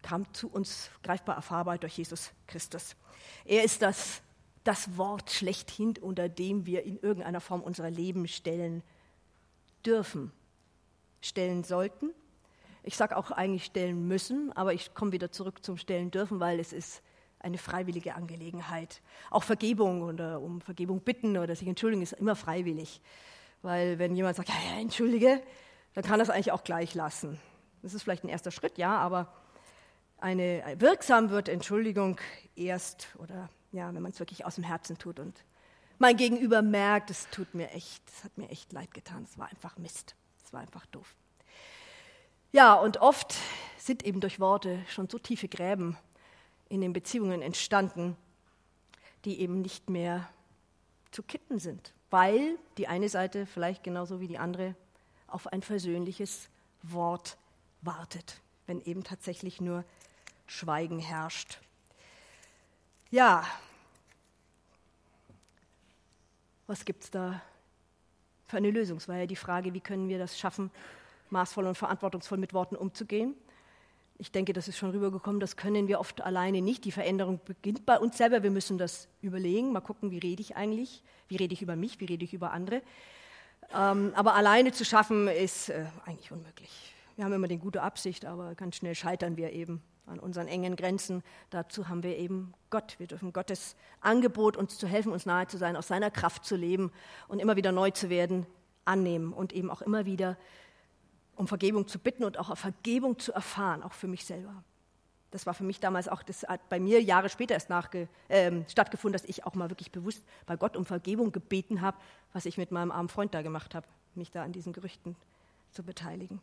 kam zu uns greifbar erfahrbar durch Jesus Christus. Er ist das, das Wort schlechthin, unter dem wir in irgendeiner Form unser Leben stellen dürfen, stellen sollten. Ich sage auch eigentlich stellen müssen, aber ich komme wieder zurück zum Stellen dürfen, weil es ist eine freiwillige Angelegenheit. Auch Vergebung oder um Vergebung bitten oder sich entschuldigen ist immer freiwillig. Weil wenn jemand sagt, ja, ja, entschuldige, dann kann das eigentlich auch gleich lassen. Das ist vielleicht ein erster Schritt, ja, aber eine, wirksam wird Entschuldigung erst oder ja, wenn man es wirklich aus dem Herzen tut und mein Gegenüber merkt, es tut mir echt, es hat mir echt leid getan, es war einfach Mist, es war einfach doof. Ja, und oft sind eben durch Worte schon so tiefe Gräben in den Beziehungen entstanden, die eben nicht mehr zu kitten sind, weil die eine Seite vielleicht genauso wie die andere auf ein versöhnliches Wort wartet, wenn eben tatsächlich nur Schweigen herrscht. Ja, was gibt es da für eine Lösung? Es war ja die Frage, wie können wir das schaffen, maßvoll und verantwortungsvoll mit Worten umzugehen. Ich denke, das ist schon rübergekommen, das können wir oft alleine nicht. Die Veränderung beginnt bei uns selber. Wir müssen das überlegen, mal gucken, wie rede ich eigentlich, wie rede ich über mich, wie rede ich über andere. Ähm, aber alleine zu schaffen, ist äh, eigentlich unmöglich. Wir haben immer die gute Absicht, aber ganz schnell scheitern wir eben an unseren engen Grenzen. Dazu haben wir eben Gott. Wir dürfen Gottes Angebot, uns zu helfen, uns nahe zu sein, aus seiner Kraft zu leben und immer wieder neu zu werden, annehmen und eben auch immer wieder um Vergebung zu bitten und auch Vergebung zu erfahren, auch für mich selber. Das war für mich damals auch, das hat bei mir Jahre später erst nachge, äh, stattgefunden, dass ich auch mal wirklich bewusst bei Gott um Vergebung gebeten habe, was ich mit meinem armen Freund da gemacht habe, mich da an diesen Gerüchten zu beteiligen.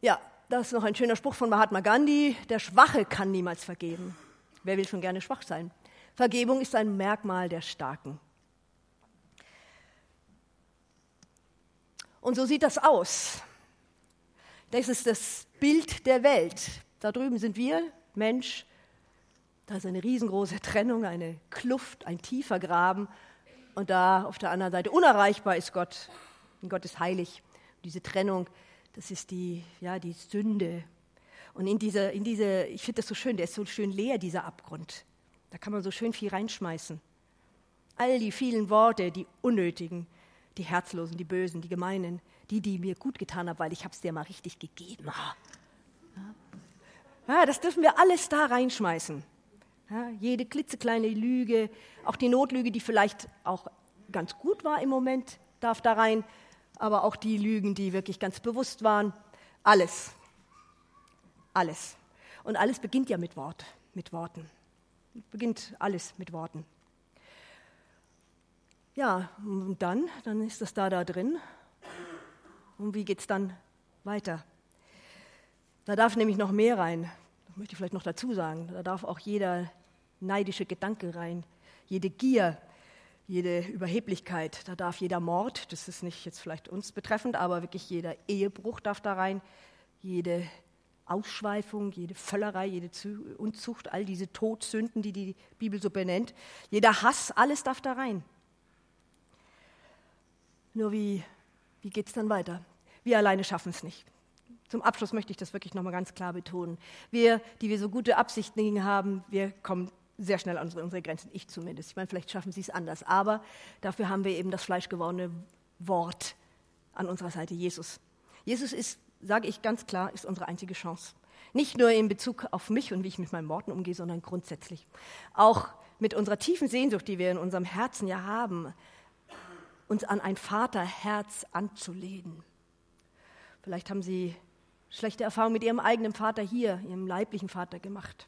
Ja, das ist noch ein schöner Spruch von Mahatma Gandhi, der Schwache kann niemals vergeben. Wer will schon gerne schwach sein? Vergebung ist ein Merkmal der Starken. Und so sieht das aus. Das ist das Bild der Welt. Da drüben sind wir, Mensch. Da ist eine riesengroße Trennung, eine Kluft, ein tiefer Graben. Und da auf der anderen Seite unerreichbar ist Gott. Und Gott ist heilig. diese Trennung das ist die, ja, die Sünde. Und in diese, in diese ich finde das so schön, der ist so schön leer, dieser Abgrund. Da kann man so schön viel reinschmeißen. All die vielen Worte, die unnötigen, die Herzlosen, die Bösen, die Gemeinen, die, die mir gut getan haben, weil ich es dir mal richtig gegeben. Ja, das dürfen wir alles da reinschmeißen. Ja, jede klitzekleine Lüge, auch die Notlüge, die vielleicht auch ganz gut war im Moment, darf da rein aber auch die Lügen, die wirklich ganz bewusst waren. Alles. Alles. Und alles beginnt ja mit Wort, mit Worten. Beginnt alles mit Worten. Ja, und dann, dann ist das da da drin. Und wie geht es dann weiter? Da darf nämlich noch mehr rein. Das möchte ich vielleicht noch dazu sagen. Da darf auch jeder neidische Gedanke rein, jede Gier, jede Überheblichkeit, da darf jeder Mord, das ist nicht jetzt vielleicht uns betreffend, aber wirklich jeder Ehebruch darf da rein, jede Ausschweifung, jede Völlerei, jede Unzucht, all diese Todsünden, die die Bibel so benennt, jeder Hass, alles darf da rein. Nur wie, wie geht es dann weiter? Wir alleine schaffen es nicht. Zum Abschluss möchte ich das wirklich nochmal ganz klar betonen. Wir, die wir so gute Absichten haben, wir kommen sehr schnell an unsere Grenzen, ich zumindest. Ich meine, vielleicht schaffen Sie es anders, aber dafür haben wir eben das fleischgewordene Wort an unserer Seite, Jesus. Jesus ist, sage ich ganz klar, ist unsere einzige Chance. Nicht nur in Bezug auf mich und wie ich mit meinen Worten umgehe, sondern grundsätzlich. Auch mit unserer tiefen Sehnsucht, die wir in unserem Herzen ja haben, uns an ein Vaterherz anzulehnen. Vielleicht haben Sie schlechte Erfahrungen mit Ihrem eigenen Vater hier, Ihrem leiblichen Vater gemacht.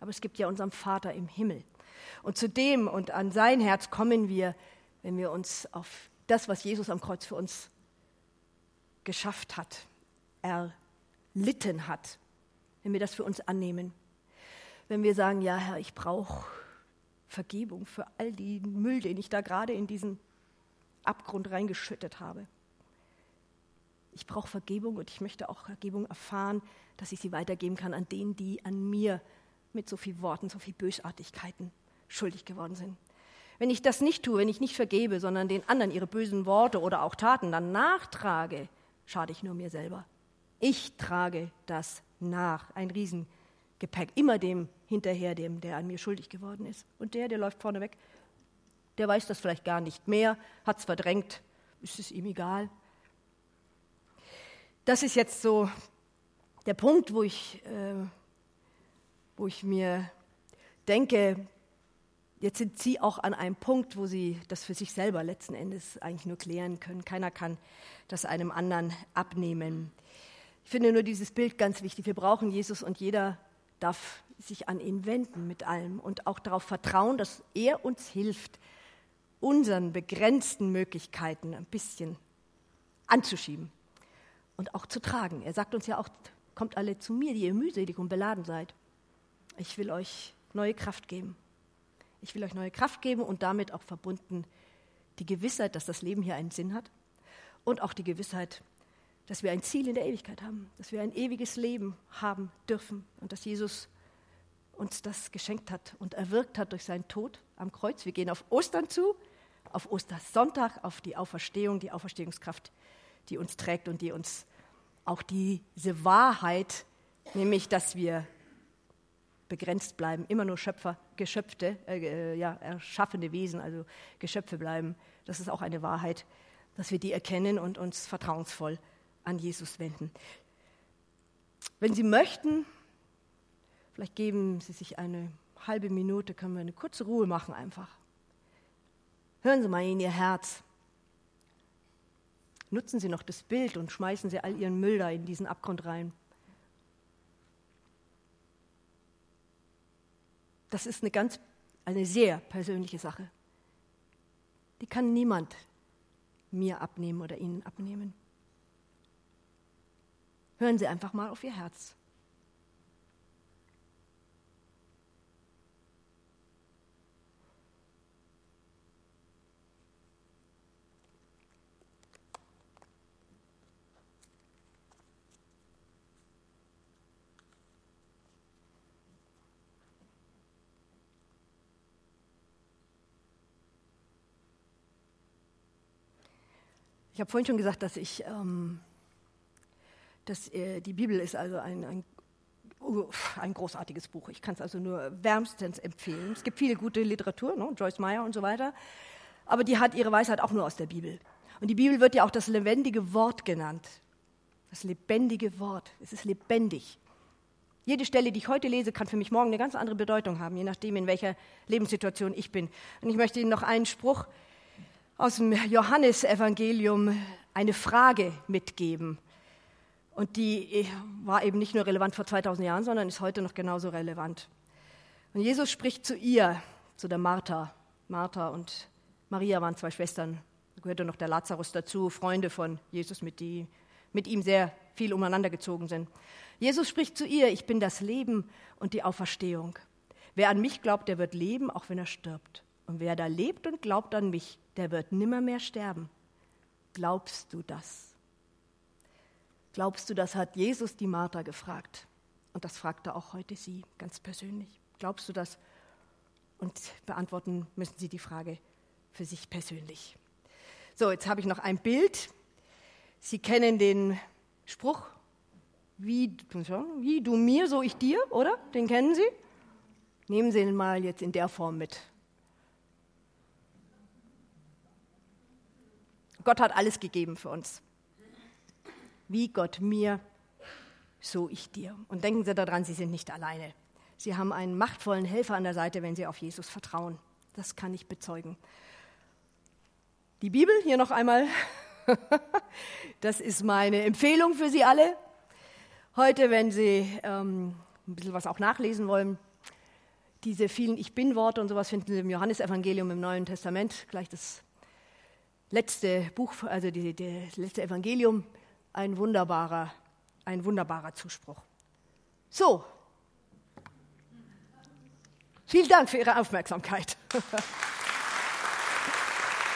Aber es gibt ja unseren Vater im Himmel. Und zu dem und an sein Herz kommen wir, wenn wir uns auf das, was Jesus am Kreuz für uns geschafft hat, erlitten hat, wenn wir das für uns annehmen. Wenn wir sagen, ja Herr, ich brauche Vergebung für all den Müll, den ich da gerade in diesen Abgrund reingeschüttet habe. Ich brauche Vergebung und ich möchte auch Vergebung erfahren, dass ich sie weitergeben kann an denen, die an mir mit so vielen Worten, so viel Bösartigkeiten schuldig geworden sind. Wenn ich das nicht tue, wenn ich nicht vergebe, sondern den anderen ihre bösen Worte oder auch Taten dann nachtrage, schade ich nur mir selber. Ich trage das nach, ein Riesengepäck, immer dem hinterher, dem, der an mir schuldig geworden ist. Und der, der läuft vorne weg, der weiß das vielleicht gar nicht mehr, hat es verdrängt, ist es ihm egal. Das ist jetzt so der Punkt, wo ich, äh, wo ich mir denke, jetzt sind Sie auch an einem Punkt, wo Sie das für sich selber letzten Endes eigentlich nur klären können. Keiner kann das einem anderen abnehmen. Ich finde nur dieses Bild ganz wichtig. Wir brauchen Jesus und jeder darf sich an ihn wenden mit allem und auch darauf vertrauen, dass er uns hilft, unseren begrenzten Möglichkeiten ein bisschen anzuschieben und auch zu tragen. Er sagt uns ja auch, kommt alle zu mir, die ihr mühselig und beladen seid. Ich will euch neue Kraft geben. Ich will euch neue Kraft geben und damit auch verbunden die Gewissheit, dass das Leben hier einen Sinn hat und auch die Gewissheit, dass wir ein Ziel in der Ewigkeit haben, dass wir ein ewiges Leben haben dürfen und dass Jesus uns das geschenkt hat und erwirkt hat durch seinen Tod am Kreuz. Wir gehen auf Ostern zu, auf Ostersonntag, auf die Auferstehung, die Auferstehungskraft, die uns trägt und die uns auch diese Wahrheit, nämlich dass wir begrenzt bleiben, immer nur Schöpfer, Geschöpfte, äh, ja, erschaffene Wesen, also Geschöpfe bleiben. Das ist auch eine Wahrheit, dass wir die erkennen und uns vertrauensvoll an Jesus wenden. Wenn Sie möchten, vielleicht geben Sie sich eine halbe Minute, können wir eine kurze Ruhe machen einfach. Hören Sie mal in Ihr Herz. Nutzen Sie noch das Bild und schmeißen Sie all Ihren Müll da in diesen Abgrund rein. Das ist eine ganz, eine sehr persönliche Sache. Die kann niemand mir abnehmen oder Ihnen abnehmen. Hören Sie einfach mal auf Ihr Herz. Ich habe vorhin schon gesagt, dass ich ähm, das, äh, die Bibel ist also ein, ein, ein großartiges Buch. Ich kann es also nur wärmstens empfehlen. Es gibt viele gute Literatur, ne? Joyce Meyer und so weiter, aber die hat ihre Weisheit auch nur aus der Bibel. Und die Bibel wird ja auch das lebendige Wort genannt. Das lebendige Wort. Es ist lebendig. Jede Stelle, die ich heute lese, kann für mich morgen eine ganz andere Bedeutung haben, je nachdem, in welcher Lebenssituation ich bin. Und ich möchte Ihnen noch einen Spruch aus dem Johannesevangelium, eine Frage mitgeben. Und die war eben nicht nur relevant vor 2000 Jahren, sondern ist heute noch genauso relevant. Und Jesus spricht zu ihr, zu der Martha. Martha und Maria waren zwei Schwestern. Da gehörte noch der Lazarus dazu, Freunde von Jesus, mit, die mit ihm sehr viel umeinander gezogen sind. Jesus spricht zu ihr, ich bin das Leben und die Auferstehung. Wer an mich glaubt, der wird leben, auch wenn er stirbt. Und wer da lebt und glaubt an mich, der wird nimmermehr sterben. Glaubst du das? Glaubst du, das hat Jesus die Martha gefragt? Und das fragt er auch heute sie ganz persönlich. Glaubst du das? Und beantworten müssen sie die Frage für sich persönlich. So, jetzt habe ich noch ein Bild. Sie kennen den Spruch, wie, wie du mir, so ich dir, oder? Den kennen Sie? Nehmen Sie ihn mal jetzt in der Form mit. Gott hat alles gegeben für uns. Wie Gott mir, so ich dir. Und denken Sie daran, Sie sind nicht alleine. Sie haben einen machtvollen Helfer an der Seite, wenn Sie auf Jesus vertrauen. Das kann ich bezeugen. Die Bibel hier noch einmal. Das ist meine Empfehlung für Sie alle. Heute, wenn Sie ähm, ein bisschen was auch nachlesen wollen, diese vielen Ich Bin-Worte und sowas finden Sie im Johannesevangelium im Neuen Testament, gleich das letzte Buch, also die, die, das letzte Evangelium, ein wunderbarer, ein wunderbarer Zuspruch. So, vielen Dank für Ihre Aufmerksamkeit.